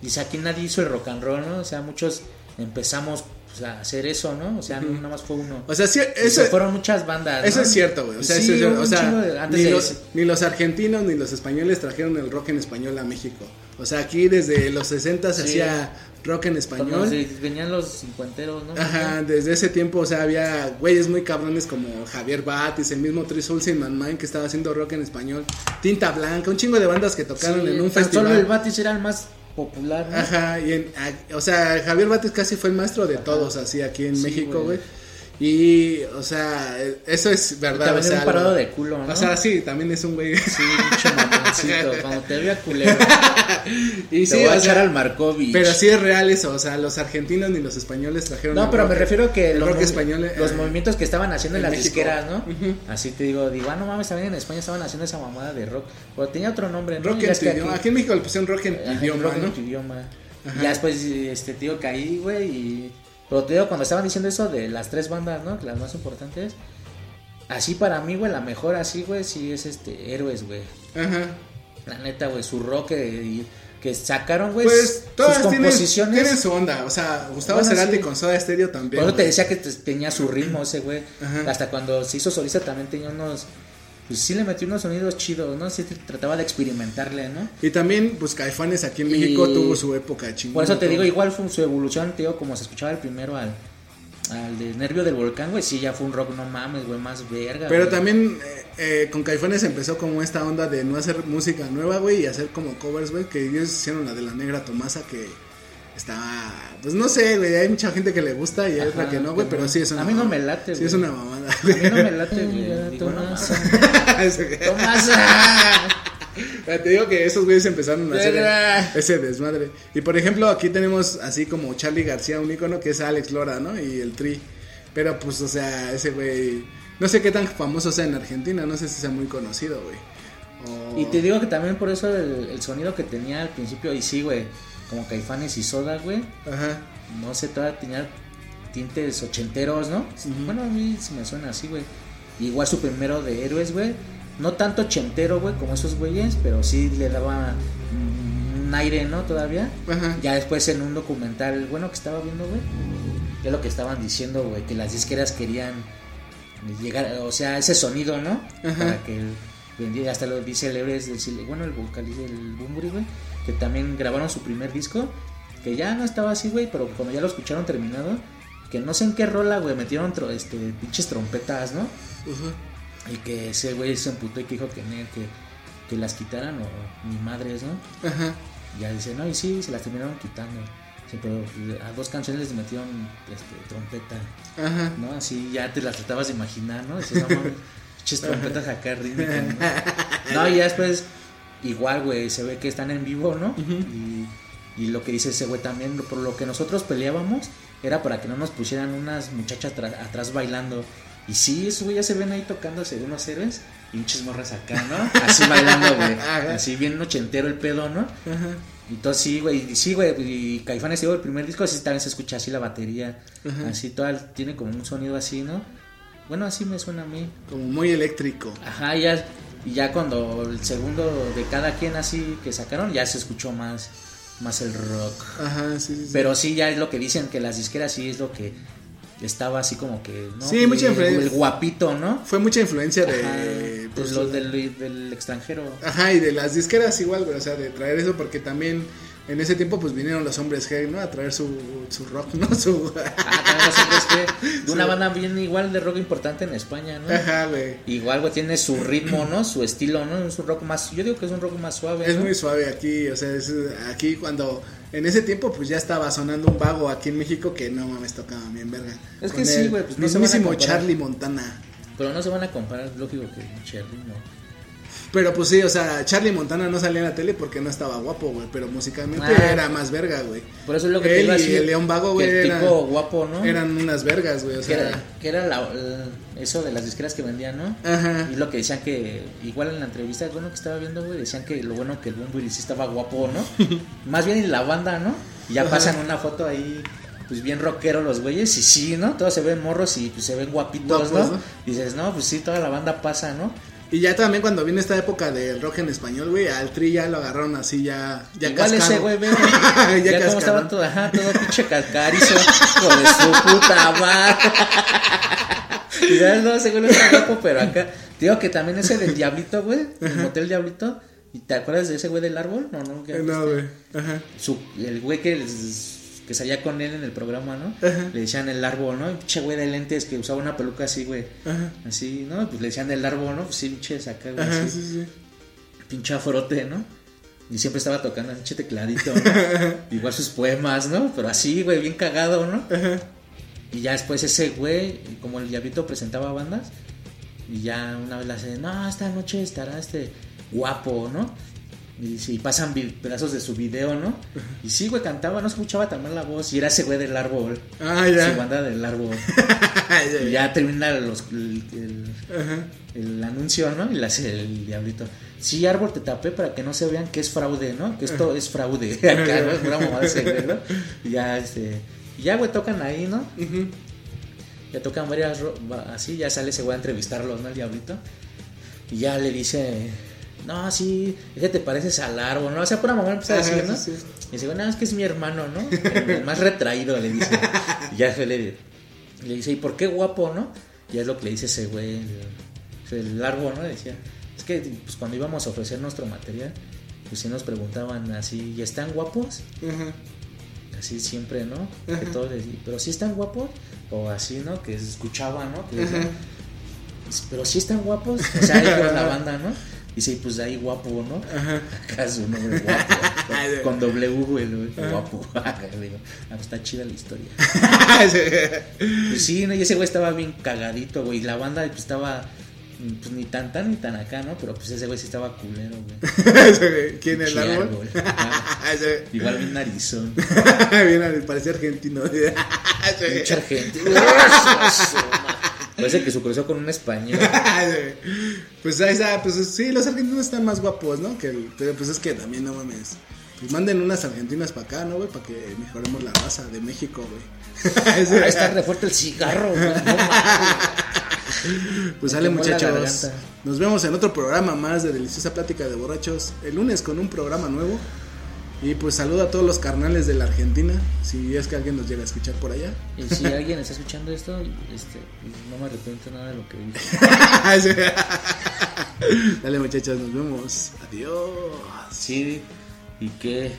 Dice, aquí nadie hizo el rock and roll, ¿no? O sea, muchos empezamos pues, a hacer eso, ¿no? O sea, no nada más fue uno. O sea, sí, eso, fueron muchas bandas. eso ¿no? es cierto, güey. O sea, Sí, eso O sea, de- antes ni, de los, ese- ni los argentinos ni los españoles trajeron el rock en español a México. O sea, aquí desde los 60 se Sí. hacía rock en español. venían los cincuenteros, ¿no? Ajá, desde ese tiempo, o sea, había güeyes muy cabrones como Javier Batis, el mismo Three Souls in Man Mind que estaba haciendo rock en español, Tinta Blanca, un chingo de bandas que tocaron Sí, en un festival. Solo el Batis era el más popular, ¿no? Ajá, y en, a- o sea, Javier Batis casi fue el maestro de todos, así aquí en Sí, México, güey. Y, o sea, eso es verdad. También o sea, es un parado de culo, ¿no? O sea, sí, también es un güey. Sí, mucho mamoncito. Cuando te vea culero, y te sí, voy a echar al Markovich. pero sí es real eso. O sea, los argentinos ni los españoles trajeron. No, pero me refiero a que los, español. eh, los movimientos que estaban haciendo en, en las México. disqueras, ¿no? Así te digo, digo, ah, no mames, también en España estaban haciendo esa mamada de rock. Pero tenía otro nombre, ¿no? Rock en tu idioma. aquí- Aquí en México le pusieron rock en tu idioma, rock en tu idioma. Ajá. Ya después, este, tío, caí, güey, y... Pero te digo, cuando estaban diciendo eso de las tres bandas, ¿no? Las más importantes. Así para mí, güey, la mejor así, güey, sí es este, Héroes, güey. Ajá. La neta, güey, su rock y- que sacaron, güey, Pues sus todas tienen, composiciones. tienen su onda. O sea, Gustavo Bueno, Cerati sí. con Soda Stereo también. Por eso te decía que te- tenía su ritmo ese güey. Hasta cuando se hizo solista también tenía unos. Pues sí le metió unos sonidos chidos, ¿no? Sí trataba de experimentarle, ¿no? Y también, pues Caifanes aquí en Y- México tuvo su época chingona. Por eso te digo, igual fue su evolución, digo, como se escuchaba el primero al, al de Nervio del Volcán, güey. Sí, ya fue un rock, no mames, güey, más verga. Pero güey. también eh, eh, con Caifanes empezó como esta onda de no hacer música nueva, güey, y hacer como covers, güey, que ellos hicieron la de la negra Tomasa que estaba, pues no sé, güey, hay mucha gente que le gusta y hay otra que no, güey, pero sí es una A mí no me late, Sí es güey. una mamada, A mí no me late, güey. Mames. Tomasa. Te digo que esos güeyes empezaron a hacer ese desmadre. Y por ejemplo, aquí tenemos así como Charlie García, un ícono que es Alex Lora, ¿no? Y el Tri. Pero pues, o sea, ese güey. No sé qué tan famoso sea en Argentina, no sé si sea muy conocido, güey. O- Y te digo que también por eso el, el sonido que tenía al principio, y sí, güey, como Caifanes y Soda, güey, Ajá. no sé, todavía tenía tintes ochenteros, ¿no? Bueno, a mí sí me suena así, güey. Igual su primero de héroes, güey. No tanto ochentero, güey, como esos güeyes, pero sí le daba un aire, ¿no? Todavía. Ajá. Ya después en un documental, bueno, que estaba viendo, güey, es lo que estaban diciendo, güey, que las disqueras querían llegar, o sea, ese sonido, ¿no? Ajá. Para que vendiera, hasta lo dice el Everest del bueno, el vocalista del Bumburi, güey, que también grabaron su primer disco, que ya no estaba así, güey, pero cuando ya lo escucharon terminado, que no sé en qué rola, güey, metieron tro- este, pinches trompetas, ¿no? Ujú. Y que ese güey se emputó y que dijo que, que, que las quitaran o ni madres, ¿no? Ajá. Ya dice, no, y sí, se las terminaron quitando. Sí, pero a dos canciones les metieron este, trompeta, Ajá. ¿no? Así ya te las tratabas de imaginar, ¿no? Dices, no mames, pinches trompetas acá ¿no? No, y ya después, igual, güey, se ve que están en vivo, ¿no? y, y lo que dice ese güey también, por lo que nosotros peleábamos, era para que no nos pusieran unas muchachas atrás bailando. Y sí, esos güey ya se ven ahí tocándose de unos héroes y pinches morras acá, ¿no? Así bailando, güey. Así bien ochentero el pedo, ¿no? Ajá. Y todo sí, güey, y sí, güey, y Caifanes, digo, el primer disco así también se escucha así la batería, así todo, tiene como un sonido así, ¿no? Bueno, así me suena a mí. Como muy eléctrico. Ajá, ya, y ya cuando el segundo de cada quien así que sacaron, ya se escuchó más, más el rock. Ajá, sí, sí. sí. Pero sí, ya es lo que dicen, que las disqueras sí es lo que estaba así como que, ¿no? Sí, mucha influencia. el guapito, ¿no? Fue mucha influencia de. Ajá, pues, pues los del, del extranjero. Ajá, y de las disqueras igual, güey, o sea, de traer eso porque también en ese tiempo pues vinieron los hombres G, ¿no? A traer su, su rock, ¿no? Su... Ah, los hombres que de una banda bien igual de rock importante en España, ¿no? Ajá, güey. Igual, güey, tiene su ritmo, ¿no? Su estilo, ¿no? Es un rock más, yo digo que es un rock más suave, Es ¿no? muy suave aquí, o sea, es aquí cuando en ese tiempo pues ya estaba sonando un vago aquí en México que no mames tocaban bien verga. Es que Con sí, güey, pues no se van a mismísimo comparar. Charlie Montana. Pero no se van a comparar, lógico que Cherry, ¿no? Pero pues sí, o sea, Charlie Montana no salía en la tele porque no estaba guapo, güey, pero musicalmente Ah. era más verga, güey. Por eso es lo que te iba a y decir. el León Vago, güey, el era- tipo guapo, ¿no? Eran unas vergas, güey, o sea, era, que era la- la- eso de las disqueras que vendían, ¿no? Ajá. Y lo que decían que, igual en la entrevista, bueno, que estaba viendo, güey, decían que lo bueno que el Bumburi sí estaba guapo, ¿no? Más bien en la banda, ¿no? Y ya Ajá. pasan una foto ahí, pues bien rockero los güeyes, y sí, ¿no? Todos se ven morros y pues se ven guapitos, Guapos, ¿no? ¿no? Dices, no, pues sí, toda la banda pasa, ¿no? Y ya también cuando vino esta época del rock en español, güey, al Tri ya lo agarraron así ya ya Igual cascado. ese güey, ve, ya ya, como estaba todo, ajá, todo pinche cascarizo, de su puta madre. Y ya no, no está guapo, pero acá, digo que también ese del Diablito, güey, el motel Diablito, ¿y te acuerdas de ese güey del árbol? No, no, que Eh, No, güey. Ajá. su, el güey que, que salía con él en el programa, ¿no? Ajá. Le decían el árbol, ¿no? Pinche güey de lentes que usaba una peluca así, güey. Ajá. Así, ¿no? Pues le decían el árbol, ¿no? Pues sí, pinche acá, güey. Ajá, así sí, sí. pinche afrote, ¿no? Y siempre estaba tocando pinche tecladito, ¿no? Igual sus poemas, ¿no? Pero así, güey, bien cagado, ¿no? Y ya después ese güey, como el diablito presentaba bandas, y ya una vez le hace, no, esta noche estará este guapo, ¿no? Y, sí, pasan pedazos de su video, ¿no? Y sí, güey, cantaba, no escuchaba tan mal la voz. Y era ese güey del árbol. Ah, ya. Su banda del árbol. Ya, y ya termina los, el, el- Ajá. el anuncio, ¿no? Y le hace el diablito. Sí, árbol, te tapé para que no se vean que es fraude, ¿no? Que esto es fraude. Acá, ¿no? Es una mamada ¿no? Y ya, este. ya, güey, tocan ahí, ¿no? Ya tocan varias. Así, ya sale ese güey a entrevistarlos, ¿no? El diablito. Y ya le dice. No, sí, es que te pareces al árbol, ¿no? O sea, pura mamá empieza a decir, ¿no? sí, sí. Y dice, bueno, es que es mi hermano, ¿no? El, el más retraído, le dice. Y ya le, le dice, ¿y por qué guapo, no? Y es lo que le dice ese güey, el, el árbol, ¿no? Decía, es que pues cuando íbamos a ofrecer nuestro material, pues sí nos preguntaban así, ¿y están guapos? Así siempre, ¿no? Que todos les pero sí están guapos, o así, ¿no? Que se escuchaba, ¿no? Que pero sí están guapos, o sea, ellos la banda, ¿no? Y sí, pues ahí guapo, ¿no? Ajá. Acá su nombre guapo. con, con W, güey, güey, guapo. Digo, ah, pues está chida la historia. Pues sí, ¿no? y ese güey estaba bien cagadito, güey. Y la banda pues estaba mm, pues ni tan tan ni tan acá, ¿no? Pero pues ese güey sí estaba culero, güey. ¿Quién es el árbol? Ese- Igual bien narizón. Bien, parecía argentino. Mucha gente. Parece que se cruzó con un español. pues ahí está, pues sí, los argentinos están más guapos, ¿no? Que el- pero pues es que también no mames. Pues manden unas argentinas para acá, ¿no, güey? Para que mejoremos la raza de México, güey. Ahí está re fuerte el cigarro, güey. Pues sale muchachos. Nos vemos en otro programa más de Deliciosa Plática de Borrachos. El lunes con un programa nuevo. Y pues saludo a todos los carnales de la Argentina. Si es que alguien nos llega a escuchar por allá. Y si alguien está escuchando esto, este, no me arrepiento nada de lo que dije. Dale muchachos, nos vemos. Adiós. Sí, y que